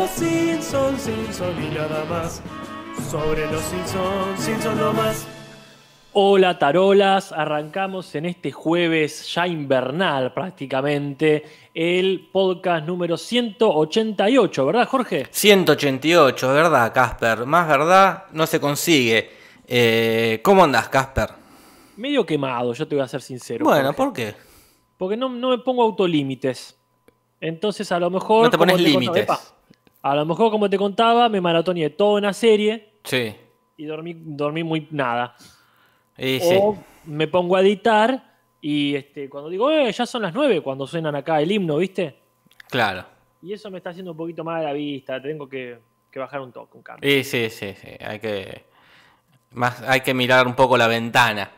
los Simpsons, Simpsons y nada más. Sobre los Simpsons, Simpsons no más. Hola tarolas, arrancamos en este jueves ya invernal prácticamente el podcast número 188, ¿verdad Jorge? 188, ¿verdad, Casper? Más verdad no se consigue. Eh, ¿Cómo andás, Casper? Medio quemado, yo te voy a ser sincero. Bueno, Jorge. ¿por qué? Porque no, no me pongo autolímites. Entonces a lo mejor... No te pones contaba- límites. A lo mejor como te contaba, me maratoneé toda una serie Sí. y dormí, dormí muy nada. Sí. O me pongo a editar y este, cuando digo, eh, ya son las 9, cuando suenan acá el himno, ¿viste? Claro. Y eso me está haciendo un poquito mal a la vista, tengo que, que bajar un toque, un cambio. Y sí, sí, sí. Hay que. Más, hay que mirar un poco la ventana.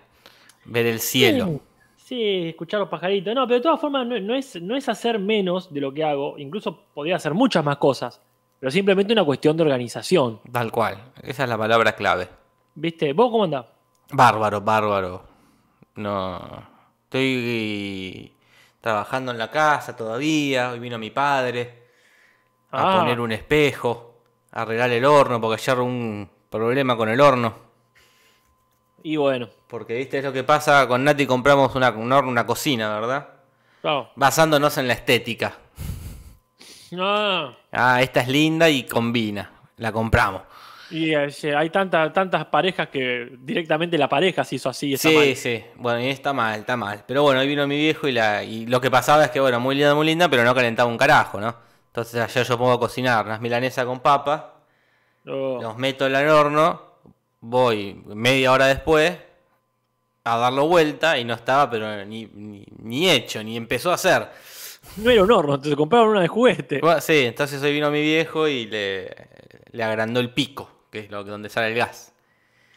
Ver el cielo. Sí, escuchar los pajaritos. No, pero de todas formas no, no es, no es hacer menos de lo que hago, incluso podría hacer muchas más cosas, pero simplemente una cuestión de organización. Tal cual. Esa es la palabra clave. ¿Viste? ¿Vos cómo andás? Bárbaro, bárbaro. No. Estoy trabajando en la casa todavía. Hoy vino mi padre a Ah. poner un espejo, a arreglar el horno, porque ayer un problema con el horno. Y bueno, Porque, viste, es lo que pasa con Nati, compramos una, un horno, una cocina, ¿verdad? claro. Basándonos en la estética. Ah, Ah, esta es linda y combina. La compramos. y eh, hay tantas tantas parejas que directamente la pareja se hizo así. está Sí, mal. sí. Bueno, y está mal, está mal. Pero bueno, hoy vino mi viejo y, la, y lo que pasaba es que, bueno, muy linda, muy linda, pero no calentaba un carajo, ¿no? Entonces ayer yo pongo a cocinar unas milanesas con papa, Oh. los meto en el horno, voy media hora después a darlo vuelta y no estaba, pero ni, ni, ni hecho, ni empezó a hacer. No era un horno, te compraron una de juguete. Bueno, sí, entonces hoy vino mi viejo y le, le agrandó el pico, que es lo donde sale el gas.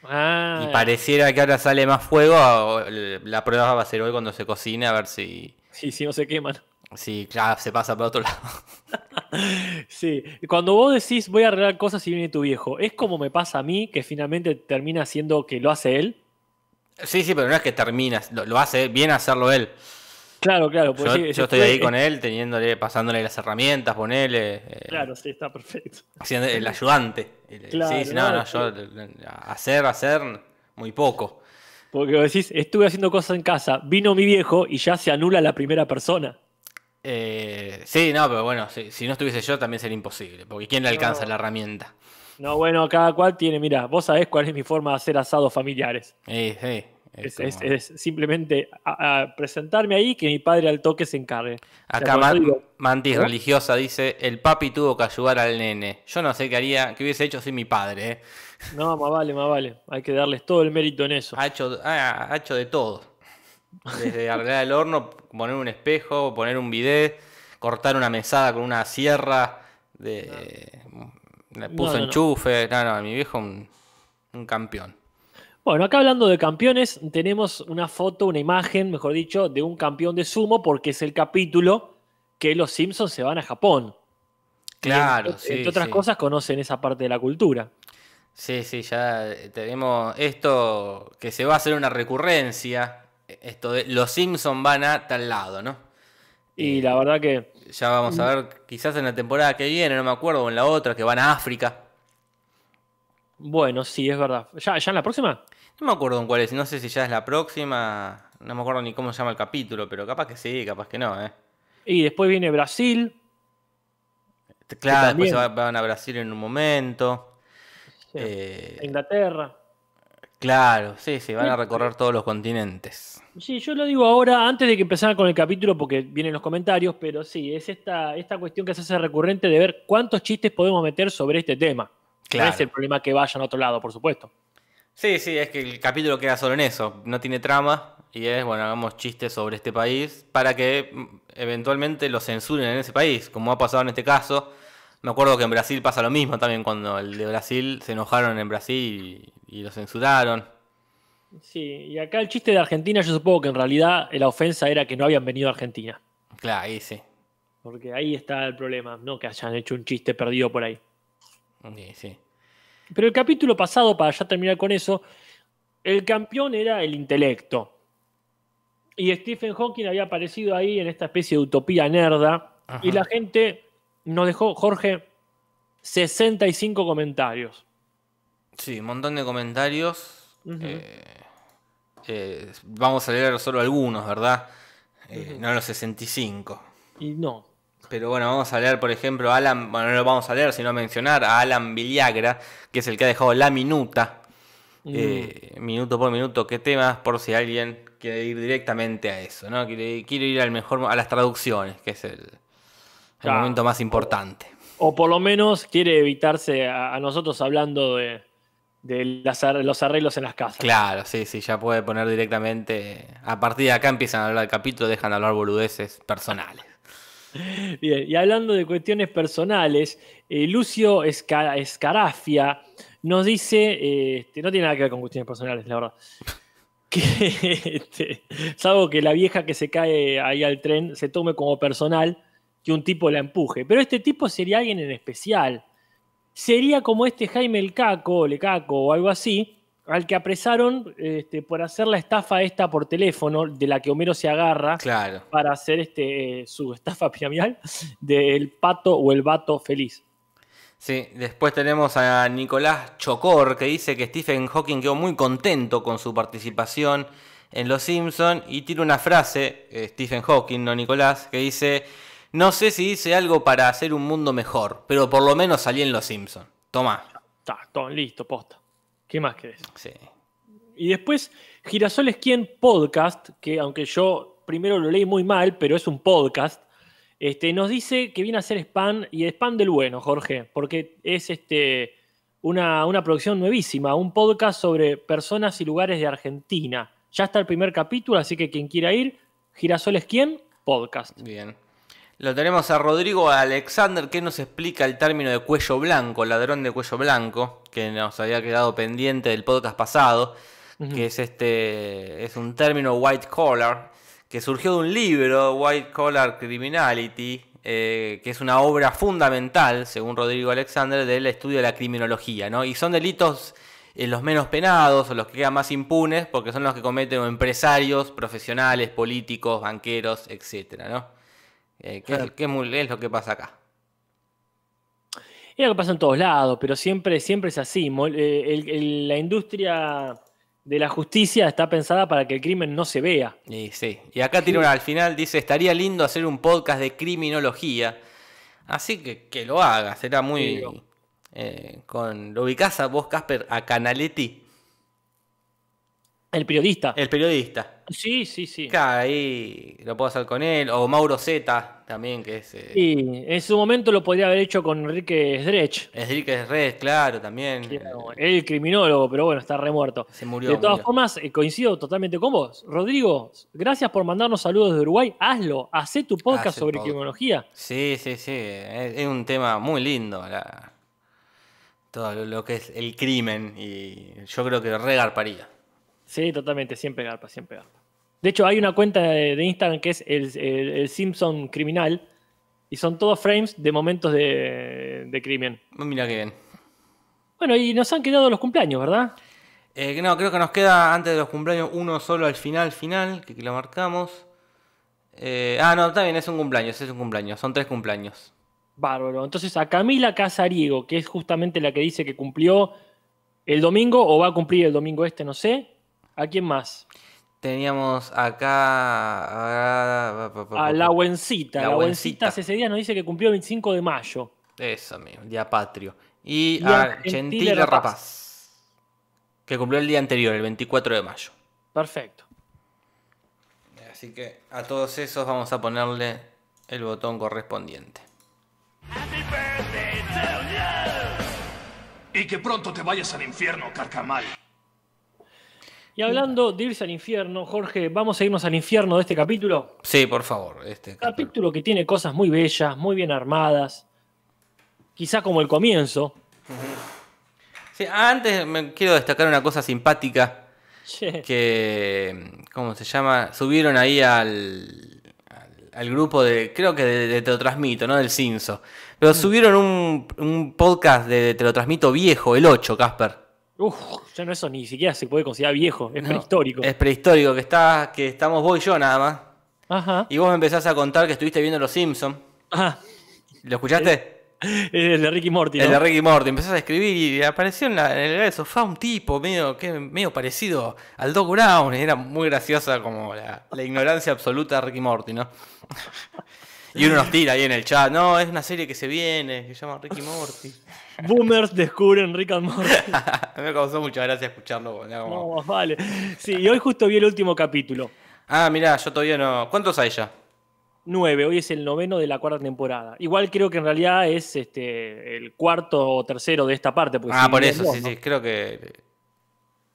Ah, Y pareciera que ahora sale más fuego. La prueba va a ser hoy cuando se cocine, a ver si, sí, sí, no se queman. si claro, se pasa para otro lado. Sí, cuando vos decís voy a arreglar cosas y viene tu viejo, ¿es como me pasa a mí que finalmente termina siendo que lo hace él? Sí, sí, pero no es que terminas, lo, lo hace bien hacerlo él. Claro, claro. Yo, pues sí, yo estoy ahí con él, teniéndole, pasándole las herramientas, ponele, eh, Claro, sí, está perfecto. siendo el ayudante. El- Claro, sí, sí, no, yo hacer, hacer muy poco. Porque vos decís, estuve haciendo cosas en casa, vino mi viejo y ya se anula la primera persona. Eh, sí, no, pero bueno, si, si no estuviese yo también sería imposible, porque ¿quién le alcanza No. la herramienta? No, bueno, cada cual tiene, mira, vos sabés cuál es mi forma de hacer asados familiares. Eh, sí, Es, es es- como- es simplemente a- a presentarme ahí que mi padre al toque se encargue. O Acá sea, digo, Mantis ¿no? religiosa dice, el papi tuvo que ayudar al nene. Yo no sé qué haría, qué hubiese hecho sin mi padre. ¿eh? no, más vale, más vale. Hay que darles todo el mérito en eso. Ha, hecho, ha, ha hecho de todo. Desde arreglar el horno, poner un espejo, poner un bidet, cortar una mesada con una sierra, de, le puso No, no, no. enchufe. No, no, mi viejo un, un campeón. Bueno, acá hablando de campeones, tenemos una foto, una imagen, mejor dicho, de un campeón de sumo, porque es el capítulo que los Simpsons se van a Japón. Claro, entre, sí. entre otras sí. cosas, conocen esa parte de la cultura. Sí, sí, ya tenemos esto que se va a hacer una recurrencia. Esto de los Simpsons van a tal lado, ¿no? Y Eh, la verdad que Ya vamos a ver, quizás en la temporada que viene, no me acuerdo, o en la otra, que van a África. Bueno, sí, es verdad. ¿Ya, ya en la próxima? No me acuerdo en cuál es, no sé si ya es la próxima, no me acuerdo ni cómo se llama el capítulo, pero capaz que sí, capaz que no, ¿eh? Y después viene Brasil. Claro, después se van a Brasil en un momento. sí, Eh, Inglaterra. claro, sí, sí, van a Sí. recorrer todos los continentes. Sí, yo lo digo ahora, antes de que empezara con el capítulo, porque vienen los comentarios, pero sí, es esta, esta cuestión que se hace recurrente de ver cuántos chistes podemos meter sobre este tema. Claro. No es el problema que vayan a otro lado, por supuesto. Sí, sí, es que el capítulo queda solo en eso, no tiene trama y es, bueno, hagamos chistes sobre este país para que mm, eventualmente lo censuren en ese país, como ha pasado en este caso. Me acuerdo que en Brasil pasa lo mismo también, cuando el de Brasil se enojaron en Brasil y, y lo censuraron. Sí, y acá el chiste de Argentina, yo supongo que en realidad la ofensa era que no habían venido a Argentina. Claro, ahí sí. Porque ahí está el problema, no que hayan hecho un chiste perdido por ahí. Sí, sí. Pero el capítulo pasado, para ya terminar con eso, el campeón era el intelecto. Y Stephen Hawking había aparecido ahí en esta especie de utopía nerda. Ajá. Y la gente nos dejó, Jorge, 65 comentarios. Sí, un montón de comentarios. Eh, eh, vamos a leer solo algunos, ¿verdad? Eh, No los 65. Y no. Pero bueno, vamos a leer, por ejemplo, a Alan, bueno, no lo vamos a leer, sino a mencionar a Alan Villagra, que es el que ha dejado la minuta, Mm. eh, minuto por minuto, qué temas, por si alguien quiere ir directamente a eso, ¿no? Quiere, quiere ir al mejor, a las traducciones, que es el, el Claro. momento más importante. O por lo menos quiere evitarse a, a nosotros hablando de, de las los arreglos en las casas. Claro, sí, sí, ya puede poner directamente. A partir de acá empiezan a hablar del capítulo, dejan de hablar boludeces personales. Bien, y hablando de cuestiones personales, eh, Lucio Esca- Escarafia nos dice, eh, este, no tiene nada que ver con cuestiones personales, la verdad, que este, salvo que la vieja que se cae ahí al tren se tome como personal que un tipo la empuje. Pero este tipo sería alguien en especial. Sería como este Jaime el Caco, Le Caco o algo así, al que apresaron este, por hacer la estafa esta por teléfono, de la que Homero se agarra Claro. para hacer este, eh, su estafa piramidal del pato o el vato feliz. Sí, después tenemos a Nicolás Chocor que dice que Stephen Hawking quedó muy contento con su participación en Los Simpson y tiene una frase, eh, Stephen Hawking, no Nicolás, que dice, no sé si dice algo para hacer un mundo mejor, pero por lo menos salí en Los Simpson. Toma. Está, todo listo, posta. ¿Qué más querés? Sí. Y después, Girasol es quien podcast, que aunque yo primero lo leí muy mal, pero es un podcast, este, nos dice que viene a hacer spam y spam del bueno, Jorge, porque es este, una, una producción nuevísima, un podcast sobre personas y lugares de Argentina. Ya está el primer capítulo, así que quien quiera ir, Girasol es quien podcast. Bien. Lo tenemos a Rodrigo Alexander que nos explica el término de cuello blanco, ladrón de cuello blanco, que nos había quedado pendiente del podcast pasado, que es este es un término white collar que surgió de un libro White Collar Criminality, eh, que es una obra fundamental, según Rodrigo Alexander, del estudio de la criminología, ¿no? Y son delitos eh, los menos penados o los que quedan más impunes, porque son los que cometen empresarios, profesionales, políticos, banqueros, etcétera, ¿no? Eh, que es- Claro. que es, muy- es lo que pasa acá. Es lo que pasa en todos lados, pero siempre, siempre es así. Eh, el- el- la industria de la justicia está pensada para que el crimen no se vea. Y sí, y acá tiene una al final, dice, estaría lindo hacer un podcast de criminología. Así que que lo haga, será muy... Sí. eh, con, ¿Lo ubicás a vos, Casper, a Canaletti? El periodista. El periodista. Sí, sí, sí. Claro, ahí lo puedo hacer con él. O Mauro Zeta, también, que es... Eh, Sí, en su momento lo podría haber hecho con Enrique Sdrech, Enrique Red, claro, también. era el criminólogo, pero bueno, está remuerto. se murió. De todas murió. formas, eh, coincido totalmente con vos. Rodrigo, gracias por mandarnos saludos de Uruguay. Hazlo, hacé tu podcast sobre podcast. criminología. Sí, sí, sí. Es, es un tema muy lindo. la- todo lo, lo que es el crimen. Y yo creo que regarparía. Sí, totalmente, siempre garpa, siempre garpa. De hecho, hay una cuenta de, de Instagram que es el, el- el Simpson Criminal y son todos frames de momentos de, de crimen. Mira qué bien. Bueno, y nos han quedado los cumpleaños, ¿verdad? Eh, no, creo que nos queda antes de los cumpleaños uno solo al final, final, que, que lo marcamos. Eh, ah, no, está bien, es un cumpleaños, es un cumpleaños, son tres cumpleaños. Bárbaro. Entonces, a Camila Casariego, que es justamente la que dice que cumplió el domingo o va a cumplir el domingo este, no sé. ¿A quién más? Teníamos acá... A la. Buencita. La La Buencita. Ese día nos dice que cumplió el 25 de mayo. Eso mismo, Día Patrio. Y, Y a Gentile Rapaz. Rapaz. Que cumplió el día anterior, el 24 de mayo. Perfecto. Así que a todos esos vamos a ponerle el botón correspondiente. Y que pronto te vayas al infierno, carcamal. Y hablando de irse al infierno, Jorge, vamos a irnos al infierno de este capítulo. Sí, por favor. Este Capítulo que tiene cosas muy bellas, muy bien armadas. Quizá como el comienzo. Sí, antes me quiero destacar una cosa simpática que, ¿cómo se llama? Subieron ahí al, al, al grupo de, creo que de, de Te lo transmito, ¿no? Del Cinso. Pero subieron un, un podcast de Te lo transmito viejo, el 8, Casper. Uf, ya no eso ni siquiera se puede considerar viejo, es No, prehistórico. Es prehistórico, que, está, que estamos vos y yo nada más. Ajá. Y vos me empezás a contar que estuviste viendo Los Simpsons. Ah, ¿Lo escuchaste? Es el de Ricky Morty. El ¿no? de Ricky Morty. Empezás a escribir y apareció en, la- en el sofá un tipo medio, que, medio parecido al Doc Brown. Era muy graciosa como la, la ignorancia absoluta de Ricky Morty, ¿no? Y uno nos tira ahí en el chat. No, es una serie que se viene, que se llama Ricky Morty. Boomers descubren Rick and Morty. Me causó mucha gracia escucharlo. como- No, vale. Sí, y hoy justo vi el último capítulo. Ah, mirá, yo todavía no. ¿Cuántos hay ya? 9, hoy es el noveno de la cuarta temporada. Igual creo que en realidad es este el cuarto o tercero de esta parte. Ah, si por eso, sí, ¿no? sí. Creo que.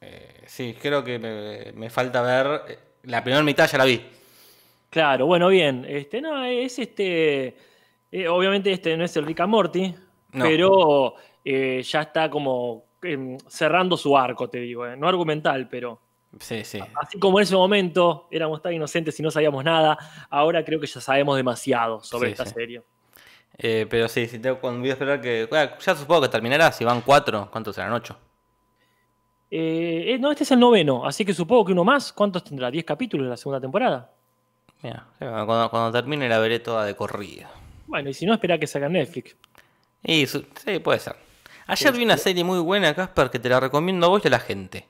eh, sí, creo que me, me falta ver. eh, La primera mitad ya la vi. Claro, bueno, bien. Este, no, es este. eh, obviamente este no es el Rick and Morty, No. pero eh, ya está como em, cerrando su arco, te digo. eh. No argumental, pero. Sí, sí. Así como en ese momento éramos tan inocentes y no sabíamos nada, ahora creo que ya sabemos demasiado sobre Sí, esta serie. Eh, pero sí, sí tengo, cuando voy a esperar que. bueno, ya supongo que terminará. Si van cuatro, ¿cuántos serán? Ocho. No, este es el noveno, así que supongo que uno más. ¿Cuántos tendrá? ¿10 capítulos en la segunda temporada? Mira, cuando, cuando termine la veré toda de corrida. Bueno, y si no, espera que salga Netflix. Y su- sí, puede ser. Ayer vi una serie muy buena, Casper, que te la recomiendo a vos y a la gente.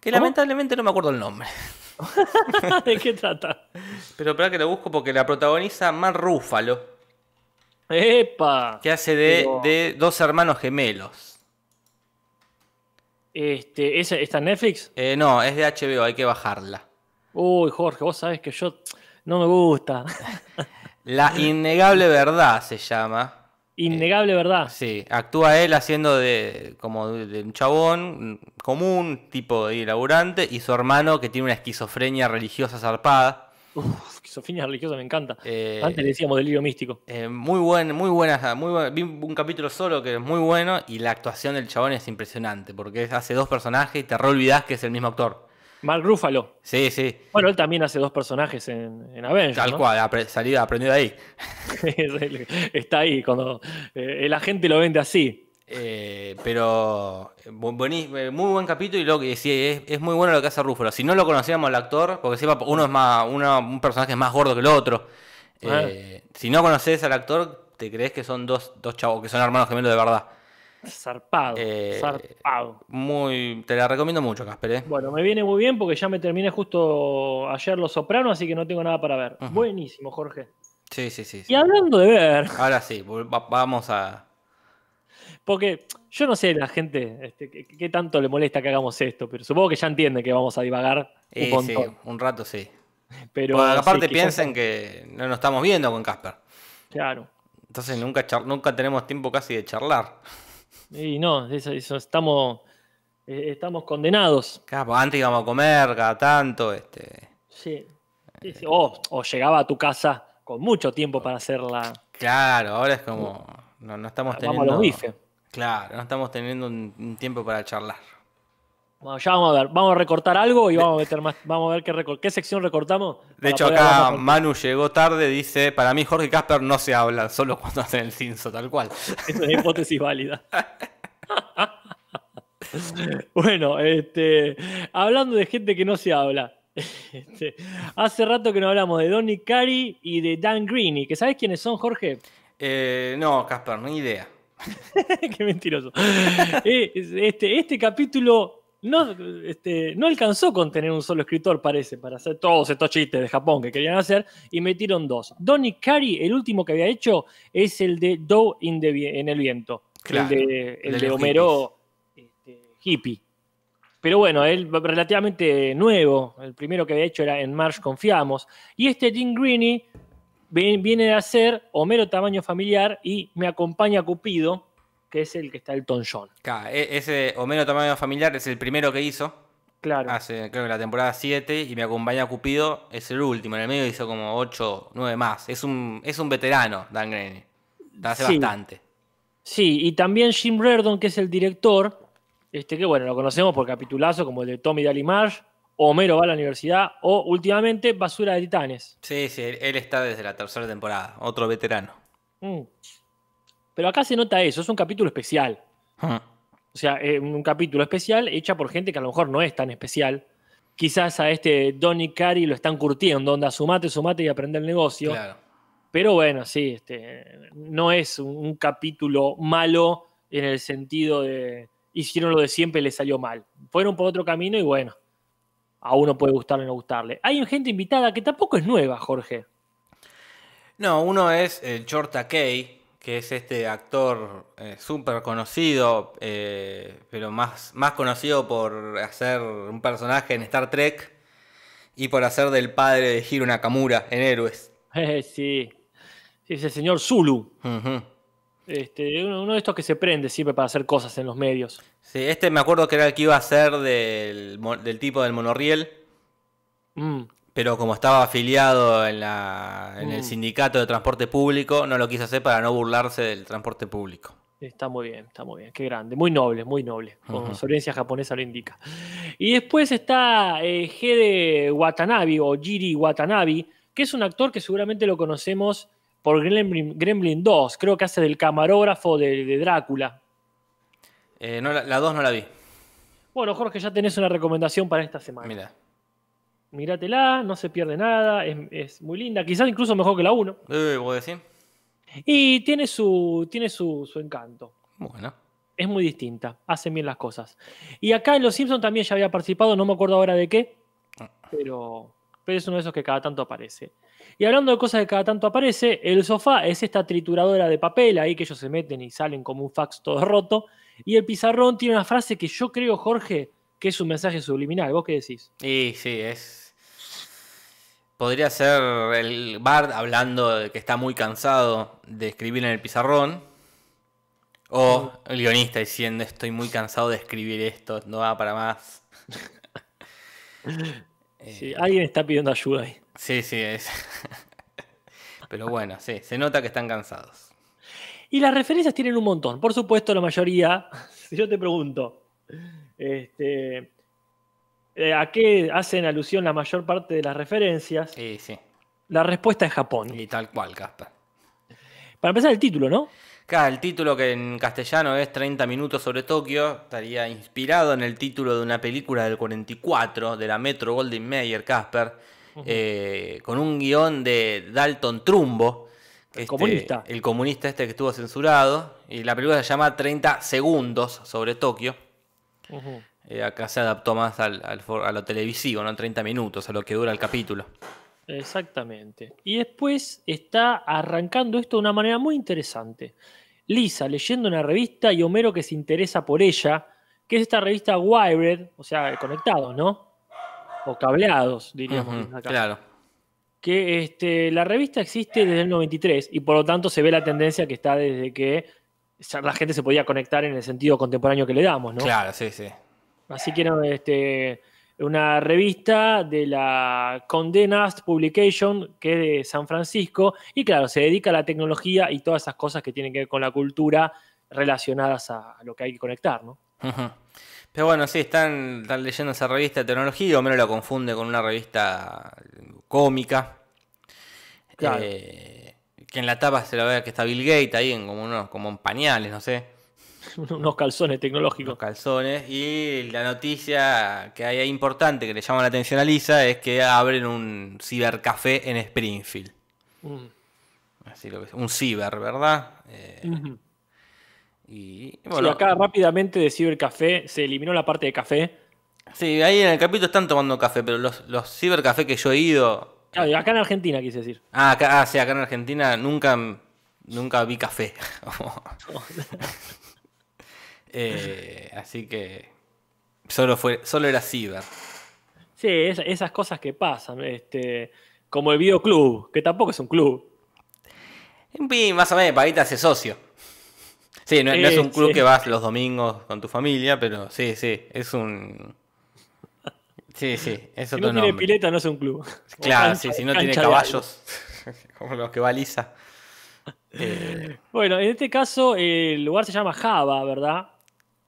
Que ¿Cómo? lamentablemente no me acuerdo el nombre. ¿De qué trata? Pero espera que lo busco porque la protagoniza Mar Rúfalo, ¡Epa! que hace de, dos hermanos gemelos. Este, ¿esa- ¿Está en Netflix? Eh, no, es de HBO, hay que bajarla. Uy, Jorge, vos sabés que yo no me gusta. La innegable verdad se llama. Innegable, ¿verdad? Sí, actúa él haciendo de como de, un chabón común, tipo de laburante, y su hermano que tiene una esquizofrenia religiosa zarpada. Uf, esquizofrenia religiosa me encanta. Eh, Antes le decíamos delirio místico. Eh, muy buen, muy buena, muy buena- Vi un capítulo solo que es muy bueno y la actuación del chabón es impresionante porque hace dos personajes y te re olvidás que es el mismo actor. Mark Ruffalo. Sí, sí, Bueno, él también hace dos personajes en, en Avengers. tal ¿no? cual, apre- salida, aprendió de ahí. Está ahí cuando eh, el agente lo vende así. Eh, pero eh, muy buen capítulo y lo que sí, es, es muy bueno lo que hace Rúfalo. Si no lo conocíamos al actor, porque encima uno es más, uno- un personaje es más gordo que el otro. eh, Si no conoces al actor, te crees que son dos, dos chavos, que son hermanos gemelos de verdad. Zarpado. Eh, zarpado. Muy, te la recomiendo mucho, Casper. ¿eh? Bueno, me viene muy bien porque ya me terminé justo ayer Los Sopranos, así que no tengo nada para ver. Buenísimo, Jorge. Sí, sí, sí. sí. Y hablando de ver, Ahora sí, vamos a. porque yo no sé la gente este, qué, tanto le molesta que hagamos esto, pero supongo que ya entienden que vamos a divagar un Eh, sí, un rato sí. Pero aparte sí, piensen que no nos estamos viendo con Casper. Claro. Entonces nunca, nunca tenemos tiempo casi de charlar. Y no, eso, eso estamos, eh, estamos condenados. Claro, antes íbamos a comer cada tanto. Este... Sí. O, o llegaba a tu casa con mucho tiempo para hacerla. Claro, ahora es como. No, no estamos Vamos a teniendo. los bifes. Claro, no estamos teniendo un, un tiempo para charlar. Bueno, ya vamos a ver, vamos a recortar algo y vamos a meter más, vamos a ver qué, recor- qué sección recortamos. De hecho, acá Manu llegó tarde, dice, para mí Jorge Casper no se hablan, solo cuando hacen el cinzo, tal cual. Es una hipótesis válida. bueno, este, hablando de gente que no se habla. este, hace rato que no hablamos de Donny Cary y de Dan Greeny, que ¿sabes quiénes son, Jorge? Eh, no, Casper, ni idea. Qué mentiroso. Eh, este, este capítulo no, este, no alcanzó con tener un solo escritor, parece, para hacer todos estos chistes de Japón que querían hacer, y metieron dos. Donny Cary, el último que había hecho, es el de Doe in the en el viento. Claro, el de, el de Homero este, hippie. Pero bueno, él relativamente nuevo. El primero que había hecho era En March Confiamos. Y este Dean Greeny vi- viene a ser Homero tamaño familiar y Me acompaña Cupido, que es el que está el John. Claro, e- ese Homero Tamaño Familiar es el primero que hizo, Claro. hace creo que la temporada 7, y me acompaña Cupido, es el último, en el medio hizo como 8, 9 más. Es un, es un veterano, Dan Greene. Hace Sí. bastante. Sí, y también Jim Reardon, que es el director, este que bueno, lo conocemos por capitulazo como el de Tommy Daly Marsh, Homero va a la universidad, o últimamente Basura de Titanes. Sí, sí, él, él está desde la tercera temporada, otro veterano. Mm. Pero acá se nota eso, es un capítulo especial. Hmm. O sea, eh, un capítulo especial hecha por gente que a lo mejor no es tan especial. Quizás a este Donny Cary lo están curtiendo, onda, sumate, sumate y aprende el negocio. Claro. Pero bueno, sí, este, no es un, un capítulo malo en el sentido de hicieron lo de siempre y les salió mal. Fueron por otro camino y bueno, a uno puede gustarle o no gustarle. Hay gente invitada que tampoco es nueva, Jorge. No, uno es el Chorta Kay, que es este actor eh, súper conocido, eh, pero más, más conocido por hacer un personaje en Star Trek y por hacer del padre de Hiro Nakamura en Héroes. Eh, sí. sí, es el señor Zulu. Este, uno, uno de estos que se prende siempre para hacer cosas en los medios. Sí, este me acuerdo que era el que iba a ser del, del tipo del monorriel, Mm, pero como estaba afiliado en, la, en el Mm. sindicato de transporte público, no lo quiso hacer para no burlarse del transporte público. Está muy bien, está muy bien. Qué grande. Muy noble, muy noble. Con Ujú. su herencia japonesa lo indica. Y después está eh, Hede Watanabe o Jiri Watanabe, que es un actor que seguramente lo conocemos por Gremlin, Gremlin 2. Creo que hace del camarógrafo de, de Drácula. Eh, no, la 2 no la vi. Bueno, Jorge, ya tenés una recomendación para esta semana. Mira. Míratela, no se pierde nada, es, es muy linda, quizás incluso mejor que la 1. Eh, ¿vos decís? Y tiene su, tiene su, su encanto. Bueno. Es muy distinta, hacen bien las cosas. Y acá en Los Simpsons también ya había participado, no me acuerdo ahora de qué, pero, pero es uno de esos que cada tanto aparece. Y hablando de cosas que cada tanto aparece, el sofá es esta trituradora de papel ahí que ellos se meten y salen como un fax todo roto. Y el pizarrón tiene una frase que yo creo, Jorge, que es un mensaje subliminal. ¿Vos qué decís? Y sí, es. Podría ser el Bard hablando de que está muy cansado de escribir en el pizarrón. O el guionista diciendo estoy muy cansado de escribir esto, no va para más. Eh, Sí, alguien está pidiendo ayuda ahí. sí, sí, es. Pero bueno, sí, se nota que están cansados. Y las referencias tienen un montón. Por supuesto, la mayoría, si yo te pregunto, este, eh, ¿a qué hacen alusión la mayor parte de las referencias? Sí, sí. La respuesta es Japón. Y tal cual, Casper. Para empezar, el título, ¿no? Claro, el título que en castellano es 30 minutos sobre Tokio estaría inspirado en el título de una película del 44 de la Metro Golden Mayer, Casper, eh, con un guion de Dalton Trumbo. El este, comunista. El comunista este que estuvo censurado. Y la película se llama 30 segundos sobre Tokio. Eh, acá se adaptó más al, al a lo televisivo, no 30 minutos, a lo que dura el capítulo. Exactamente. Y después está arrancando esto de una manera muy interesante. Lisa leyendo una revista y Homero que se interesa por ella, que es esta revista Wired, o sea, conectados, ¿no? O cableados, diríamos. Acá. claro. que este, la revista existe desde el 93 y por lo tanto se ve la tendencia que está desde que la gente se podía conectar en el sentido contemporáneo que le damos, ¿no? Claro, sí, sí. Así que era este, una revista de la Condé Nast Publication, que es de San Francisco, y claro, se dedica a la tecnología y todas esas cosas que tienen que ver con la cultura relacionadas a, lo que hay que conectar, ¿no? Pero bueno, sí, están, están leyendo esa revista de tecnología, o menos la confunde con una revista cómica. Claro. Eh, que en la tapa se la ve que está Bill Gates ahí, en como unos como en pañales, no sé, Unos calzones unos tecnológicos. calzones. Y la noticia que hay ahí importante que le llama la atención a Lisa es que abren un cibercafé en Springfield. Mm. Así lo que- un ciber, ¿verdad? Eh, y Sí, bueno, acá rápidamente de Cibercafé se eliminó la parte de café. sí, ahí en el capítulo están tomando café, pero los, los cibercafés que yo he ido, Claro, acá en Argentina quise decir. Ah, acá, ah, sí, acá en Argentina nunca, nunca vi café. Eh, así que solo fue, solo era ciber. Sí, es- esas cosas que pasan, este, como el videoclub, que tampoco es un club. En fin, más o menos, te hace socio. Sí, no, no es un club sí. que vas los domingos con tu familia, pero sí, sí, es un... Sí, sí, Si no tiene nombre. pileta, no es un club. Claro, sí, si no tiene caballos, como los que va Lisa. Eh, Bueno, en este caso el lugar se llama Java, ¿verdad?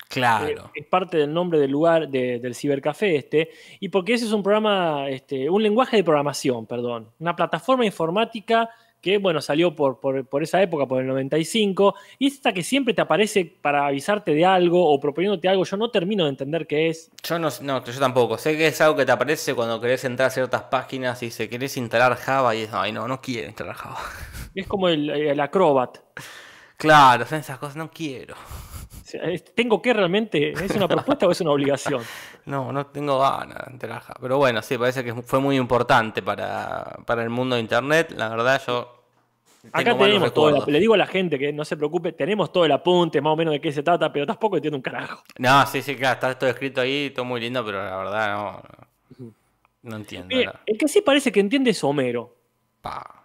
claro. Eh, es parte del nombre del lugar de- del cibercafé este. Y porque ese es un programa, este, un lenguaje de programación, perdón. Una plataforma informática que, bueno, salió por, por- por esa época, por el 95. Y es esta que siempre te aparece para avisarte de algo o proponiéndote algo. Yo no termino de entender qué es. Yo no, no, yo tampoco. Sé que es algo que te aparece cuando querés entrar a ciertas páginas y dice, querés instalar Java y es, ay, no, no quiero instalar Java. Es como el, el acrobat. Claro, son esas cosas, no quiero. ¿Tengo que realmente? ¿Es una propuesta o es una obligación? No, no tengo ganas de trabajar. Pero bueno, sí, parece que fue muy importante para, para el mundo de internet. La verdad, yo. Acá tenemos todo. el- recuerdos. le digo a la gente que no se preocupe, tenemos todo el apunte, más o menos de qué se trata, pero tampoco entiendo un carajo. No, sí, sí, claro, está todo escrito ahí, todo muy lindo, pero la verdad no. No, no entiendo. Nada. el que sí parece que entiende es Homero. Pa.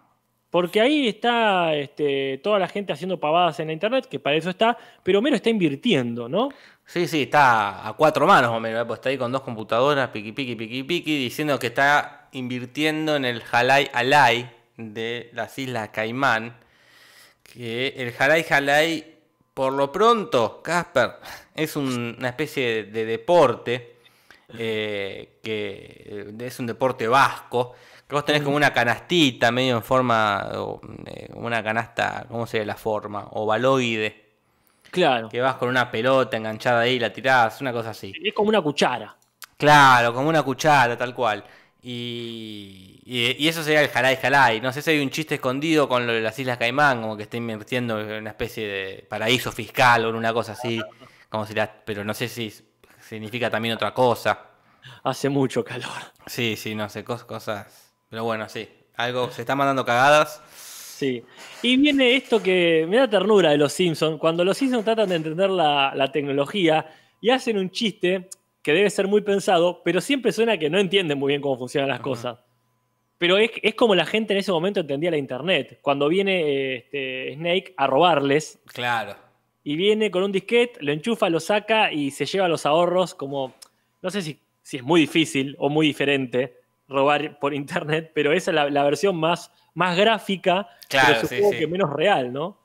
Porque ahí está este, toda la gente haciendo pavadas en la internet, que para eso está, pero Homero está invirtiendo, ¿no? Sí, sí, está a cuatro manos, hombre, pues está ahí con dos computadoras, piqui, piqui, piqui, piqui, diciendo que está invirtiendo en el Jalai Alai de las Islas Caimán. Que el Jalai Jalai, por lo pronto, Casper, es un- una especie de, de deporte, eh, que eh, es un deporte vasco, que vos tenés como una canastita, medio en forma, eh, una canasta, ¿cómo sería la forma? Ovaloide Claro. que vas con una pelota enganchada ahí, la tirás, una cosa así. Es como una cuchara. Claro, como una cuchara, tal cual. Y, y- y eso sería el jalai jalai. No sé si hay un chiste escondido con lo de las Islas Caimán, como que está invirtiendo en una especie de paraíso fiscal o en una cosa así. Como si la- pero no sé si significa también otra cosa. Hace mucho calor. Sí, sí, no sé, cos- cosas. Pero bueno, sí. Algo se está mandando cagadas. Sí. Y viene esto que me da ternura de los Simpsons. Cuando los Simpsons tratan de entender la, la tecnología y hacen un chiste que debe ser muy pensado, pero siempre suena que no entienden muy bien cómo funcionan las cosas. Pero es, es como la gente en ese momento entendía la internet. Cuando viene este, Snake a robarles Claro. y viene con un disquete, lo enchufa, lo saca y se lleva los ahorros como, no sé si, si es muy difícil o muy diferente robar por internet, pero esa es la, la versión más, más gráfica, Claro, pero supongo sí. que menos real, ¿no?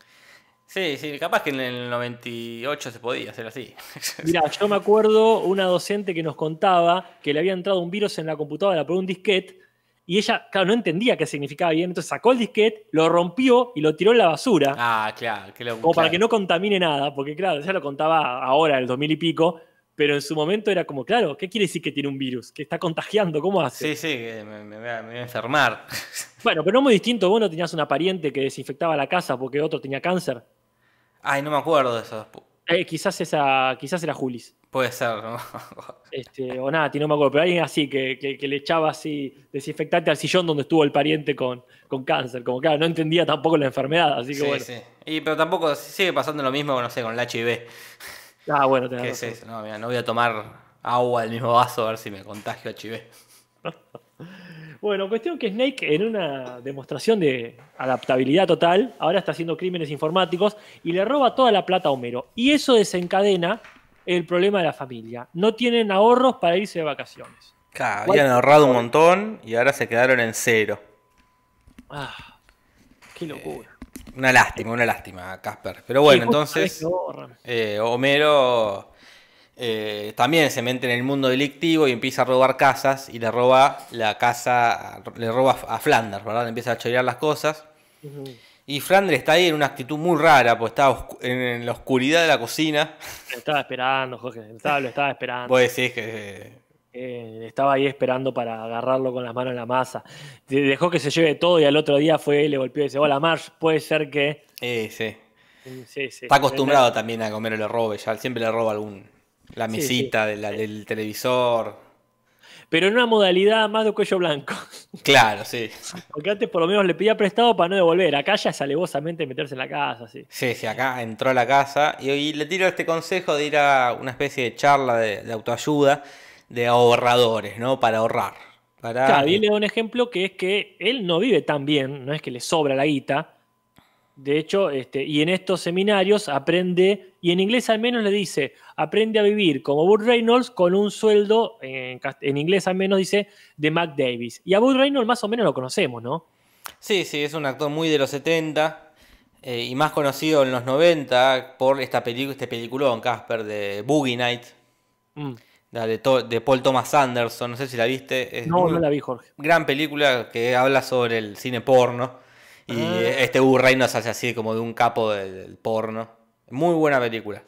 Sí, sí, capaz que en el 98 se podía hacer así. Mira, yo me acuerdo una docente que nos contaba que le había entrado un virus en la computadora por un disquete y ella, claro, no entendía qué significaba bien, entonces sacó el disquete, lo rompió y lo tiró en la basura. Ah, claro, que lo, como para que no contamine nada, porque claro, ya lo contaba ahora, el 2000 y pico, pero en su momento era como, claro, ¿qué quiere decir que tiene un virus? Que está contagiando, ¿cómo hace? Sí, sí, me, me voy a, me voy a enfermar. Bueno, pero no muy distinto, vos no tenías una pariente que desinfectaba la casa porque otro tenía cáncer. Ay, no me acuerdo de eso. Eh, quizás esa, quizás era Julis. Puede ser, ¿no? Este, o Nati, no me acuerdo, pero alguien así que, que- que le echaba así desinfectante al sillón donde estuvo el pariente con, con cáncer. Como claro, no entendía tampoco la enfermedad, así que sí, bueno. sí. Y, pero tampoco sigue pasando lo mismo, no sé, con el HIV. Ah, bueno, tenés ¿Qué es eso? No, mira, no voy a tomar agua del mismo vaso a ver si me contagio HIV. Bueno, cuestión que Snake en una demostración de adaptabilidad total, ahora está haciendo crímenes informáticos y le roba toda la plata a Homero. Y eso desencadena el problema de la familia. No tienen ahorros para irse de vacaciones. Claro, habían ahorrado un montón y ahora se quedaron en cero. Ah, qué locura. Una lástima, una lástima, Casper. Pero bueno, entonces eh, Homero eh, también se mete en el mundo delictivo y empieza a robar casas y le roba la casa, le roba a Flanders, ¿verdad? Le empieza a chorear las cosas. Y Flanders está ahí en una actitud muy rara, pues está en la oscuridad de la cocina. Lo estaba esperando, Jorge. Lo estaba, lo estaba esperando. Vos decís que. Eh, estaba ahí esperando para agarrarlo con las manos en la masa. De- Dejó que se lleve todo y al otro día fue, le golpeó y dice, hola Marsh, puede ser que... Eh, sí. Sí, sí. Está acostumbrado también a comer le robe, ya siempre le roba algún. La mesita de la- del televisor. Pero en una modalidad más de cuello blanco. Claro, sí. Porque antes por lo menos le pedía prestado para no devolver. Acá ya es alevosamente meterse en la casa, sí. Sí, sí, acá entró a la casa y, y le tiro este consejo de ir a una especie de charla de, de autoayuda de ahorradores, ¿no? Para ahorrar. Para... Claro, y le da un ejemplo que es que él no vive tan bien, no es que le sobra la guita. De hecho, este, y en estos seminarios aprende, y en inglés al menos le dice, aprende a vivir como Burt Reynolds con un sueldo, en inglés al menos dice, de Mac Davis. Y a Burt Reynolds más o menos lo conocemos, ¿no? Sí, sí, es un actor muy de los 70 eh, y más conocido en los 90 por esta película, este peliculón, Casper, de Boogie Night, Mm. La de, de Paul Thomas Anderson, no sé si la viste. Es No, no la vi, Jorge. gran película que habla sobre el cine porno. Y Ah. este Burt Reynolds hace así como de un capo del, del porno. Muy buena película.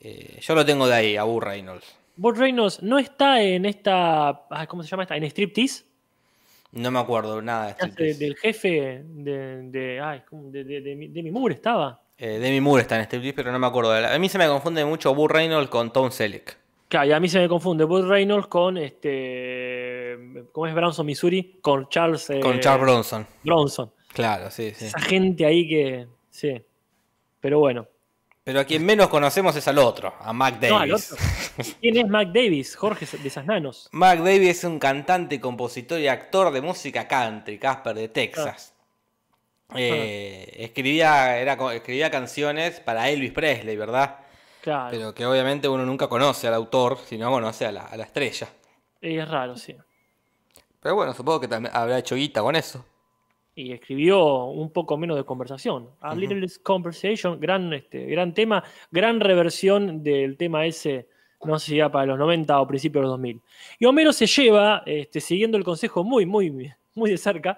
Eh, yo lo tengo de ahí, a Burt Reynolds. Burt Reynolds no está en esta, ah, ¿cómo se llama esta? ¿En Striptease? No me acuerdo nada de Striptease. del jefe de, de, ay, ¿cómo? de, de, de, mi- Demi Moore estaba. Eh, Demi Moore está en Striptease, pero no me acuerdo. de la- A mí se me confunde mucho Burt Reynolds con Tom Selleck. Claro, y a mí se me confunde Burt Reynolds con este. ¿Cómo es Branson, Missouri? Con Charles. eh, Con Charles Bronson. Bronson. Claro, sí, sí. Esa gente ahí que. Sí. Pero bueno. Pero a quien menos conocemos es al otro, a Mac Davis. No, al otro. ¿Quién es Mac Davis? Jorge de Sasnanos. Mac Davis es un cantante, compositor y actor de música country, Casper de Texas. Eh, escribía, era, escribía canciones para Elvis Presley, ¿verdad? Claro. Pero que obviamente uno nunca conoce al autor, sino conoce a la, a la estrella. Es raro, sí. Pero bueno, supongo que también habrá hecho guita con eso. Y escribió un poco menos de conversación. A Little Less Conversation, gran, este, gran tema, gran reversión del tema ese, no sé si ya para los 90 o principios de los 2000. Y Homero se lleva, este, siguiendo el consejo muy, muy, muy de cerca,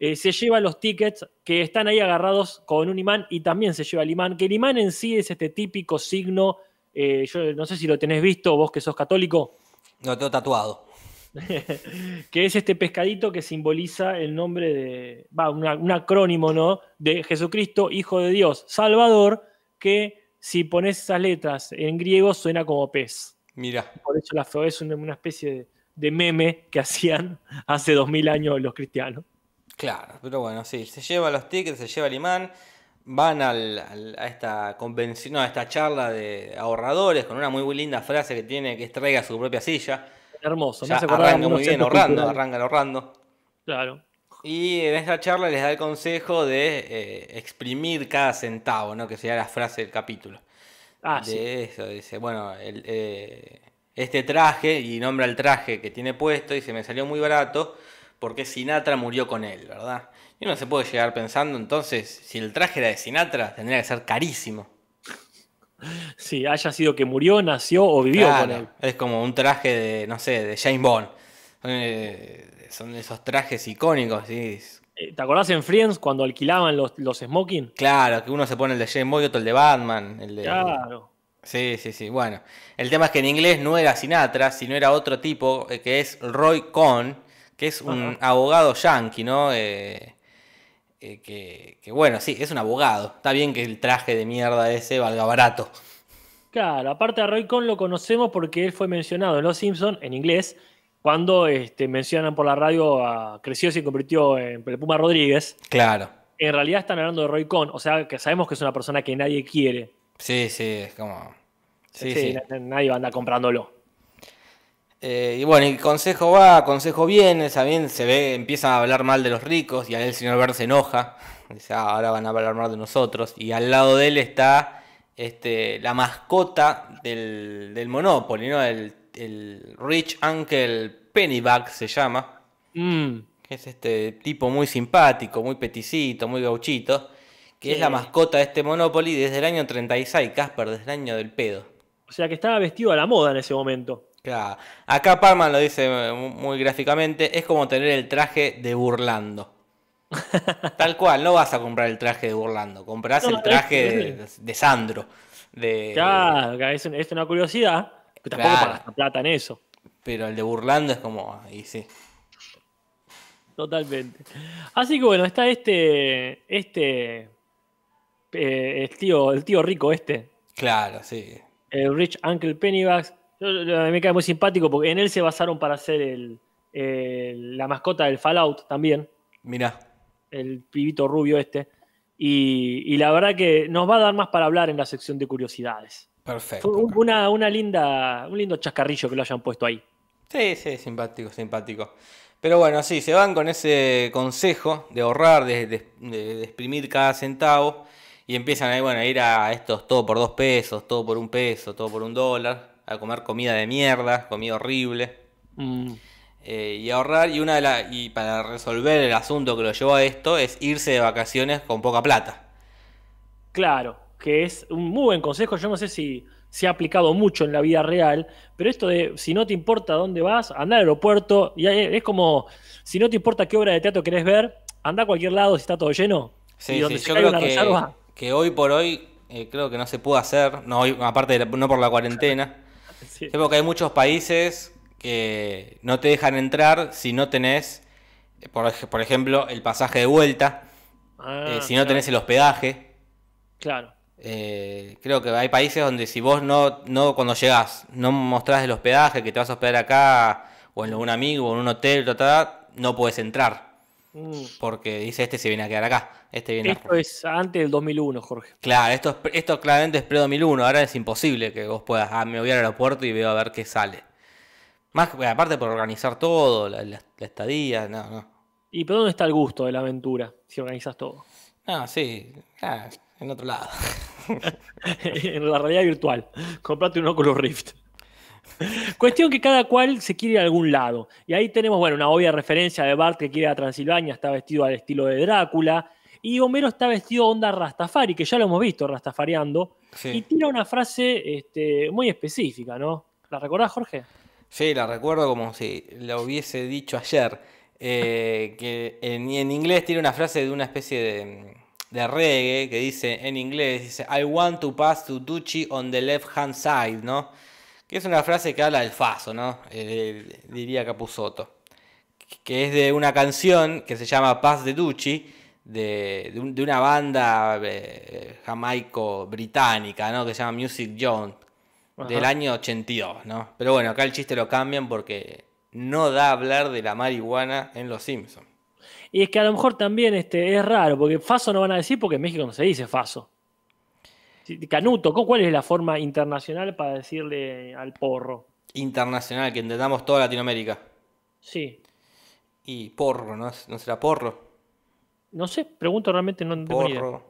eh, se lleva los tickets que están ahí agarrados con un imán y también se lleva el imán, que el imán en sí es este típico signo, eh, yo no sé si lo tenés visto, vos que sos católico, Lo tengo tatuado. que es este pescadito que simboliza el nombre de, va, una- un acrónimo, ¿no? De Jesucristo, Hijo de Dios, Salvador, que si pones esas letras en griego suena como pez. Mira, Por eso la es una, una especie de, de meme que hacían hace dos mil años los cristianos. Claro, pero bueno, sí, se lleva los tickets, se lleva el imán, van al- al- a esta convención, no, a esta charla de ahorradores con una muy, linda frase que tiene que es traiga su propia silla. Hermoso. me Ya a arranca muy bien ahorrando, arrancan ahorrando. Claro. Y en esta charla les da el consejo de eh, exprimir cada centavo, ¿no? Que sería la frase del capítulo. Ah, de sí. eso, dice, bueno, el, eh, este traje, y nombra el traje que tiene puesto, y se me salió muy barato porque Sinatra murió con él, ¿verdad? Y uno se puede llegar pensando, entonces, si el traje era de Sinatra, tendría que ser carísimo. Sí, haya sido que murió, nació o vivió Claro, con él. Es como un traje de, no sé, de James Bond. Son, eh, son esos trajes icónicos, ¿sí? Eh, ¿Te acordás en Friends cuando alquilaban los, los smoking? Claro, que uno se pone el de James Bond y otro el de Batman. El de... Claro. Sí, sí, sí. Bueno, el tema es que en inglés no era Sinatra, sino era otro tipo, eh, que es Roy Cohn, que es un abogado yankee, ¿no? Eh, eh, que, que, bueno, sí, es un abogado. Está bien que el traje de mierda ese valga barato. Claro, aparte a Roy Cohn lo conocemos porque él fue mencionado en Los Simpsons en inglés cuando este, mencionan por la radio a creció y se convirtió en Puma Rodríguez. Claro. En realidad están hablando de Roy Cohn, o sea que sabemos que es una persona que nadie quiere. Sí, sí, es como... Sí, Sí, sí. na- Nadie va a andar comprándolo. Eh, y bueno, y consejo va, consejo viene, también se ve, empiezan a hablar mal de los ricos y ahí el señor Burns se enoja. Dice, "Ah, ahora van a hablar mal de nosotros. Y al lado de él está este, la mascota del, del Monopoly, ¿no? El, el Rich Uncle Pennybag se llama. Mm, Que es este tipo muy simpático, muy peticito, muy gauchito. Que es la mascota de este Monopoly desde el año 36, Casper, desde el año del pedo. o sea que estaba vestido a la moda en ese momento. Claro. Acá Parman lo dice eh, mu- muy gráficamente, es como tener el traje de Burlando. Tal cual, no vas a comprar el traje de Burlando, comprás No, el traje es- de, de Sandro. De, Claro, es, es una curiosidad. Que tampoco Claro. plata en eso. Pero el de Burlando es como, ahí sí. Totalmente. Así que bueno, está este. Este. eh, el, tío, el tío rico este. Claro, sí. El Rich Uncle Pennybags. Yo- me cae muy simpático porque en él se basaron para hacer el, el- la mascota del Fallout también. Mirá, El pibito rubio este. Y, y la verdad que nos va a dar más para hablar en la sección de curiosidades. perfecto. Fue un- una, una linda, un lindo chascarrillo que lo hayan puesto ahí. Sí, sí, simpático, simpático. Pero bueno, sí, se van con ese consejo de ahorrar, de, de- de- de exprimir cada centavo y empiezan ahí, bueno, a ir a estos todo por dos pesos, todo por un peso, todo por un dólar, a comer comida de mierda, comida horrible Mm, eh, y ahorrar. Y una de la, y para resolver el asunto que lo llevó a esto es irse de vacaciones con poca plata. Claro, que es un muy buen consejo. Yo no sé si se ha aplicado mucho en la vida real, pero esto de si no te importa dónde vas, anda al aeropuerto. Y es como si no te importa qué obra de teatro querés ver, anda a cualquier lado si está todo lleno. Sí, y donde sí, se yo creo una que, reserva. que hoy por hoy eh, creo que no se puede hacer, no, hoy- aparte de la- no por la cuarentena. Sí. Porque hay muchos países que no te dejan entrar si no tenés Por, por ejemplo, el pasaje de vuelta. Ah, eh, si no claro, tenés el hospedaje. Claro. Eh, creo que hay países donde si vos no, no cuando llegás, no mostrás el hospedaje, que te vas a hospedar acá, o en un amigo, o en un hotel, ta, ta, no puedes entrar. Mm. Porque dice este se viene a quedar acá. Este viene a- Esto es antes del 2001, Jorge. Claro, esto, es pre- esto claramente es pre-2001. Ahora es imposible que vos puedas. Ah, me voy al aeropuerto y veo a ver qué sale. Más aparte por organizar todo, la, la- la estadía, no, no. ¿Y pero dónde está el gusto de la aventura si organizas todo? No, sí, ah, en otro lado. en la realidad virtual. Comprate un Oculus Rift. Cuestión que cada cual se quiere ir a algún lado. Y ahí tenemos, bueno, una obvia referencia de Bart que quiere ir a Transilvania, está vestido al estilo de Drácula. Y Homero está vestido onda Rastafari, que ya lo hemos visto Rastafariando. Sí. Y tira una frase este, muy específica, ¿no? ¿La recordás, Jorge? Sí, la recuerdo como si lo hubiese dicho ayer. eh, que en, en inglés tiene una frase de una especie de, de reggae que dice en inglés, dice I want to pass to Duchy on the left hand side, ¿no? Que es una frase que habla del faso, ¿no? Eh, diría Capusotto. Que es de una canción que se llama Pass de Duchy, de, de un- de una banda eh, jamaico-británica, ¿no? Que se llama Music Jones del año 82, ¿no? Pero bueno, acá el chiste lo cambian porque no da a hablar de la marihuana en Los Simpsons. Y es que a lo mejor también este, es raro, porque Faso no van a decir porque en México no se dice Faso. Canuto, ¿cu- ¿cuál es la forma internacional para decirle al porro? Internacional, que entendamos toda Latinoamérica. Sí. Y porro, ¿no? ¿No será porro? No sé, pregunto realmente, no tengo ni idea. Porro.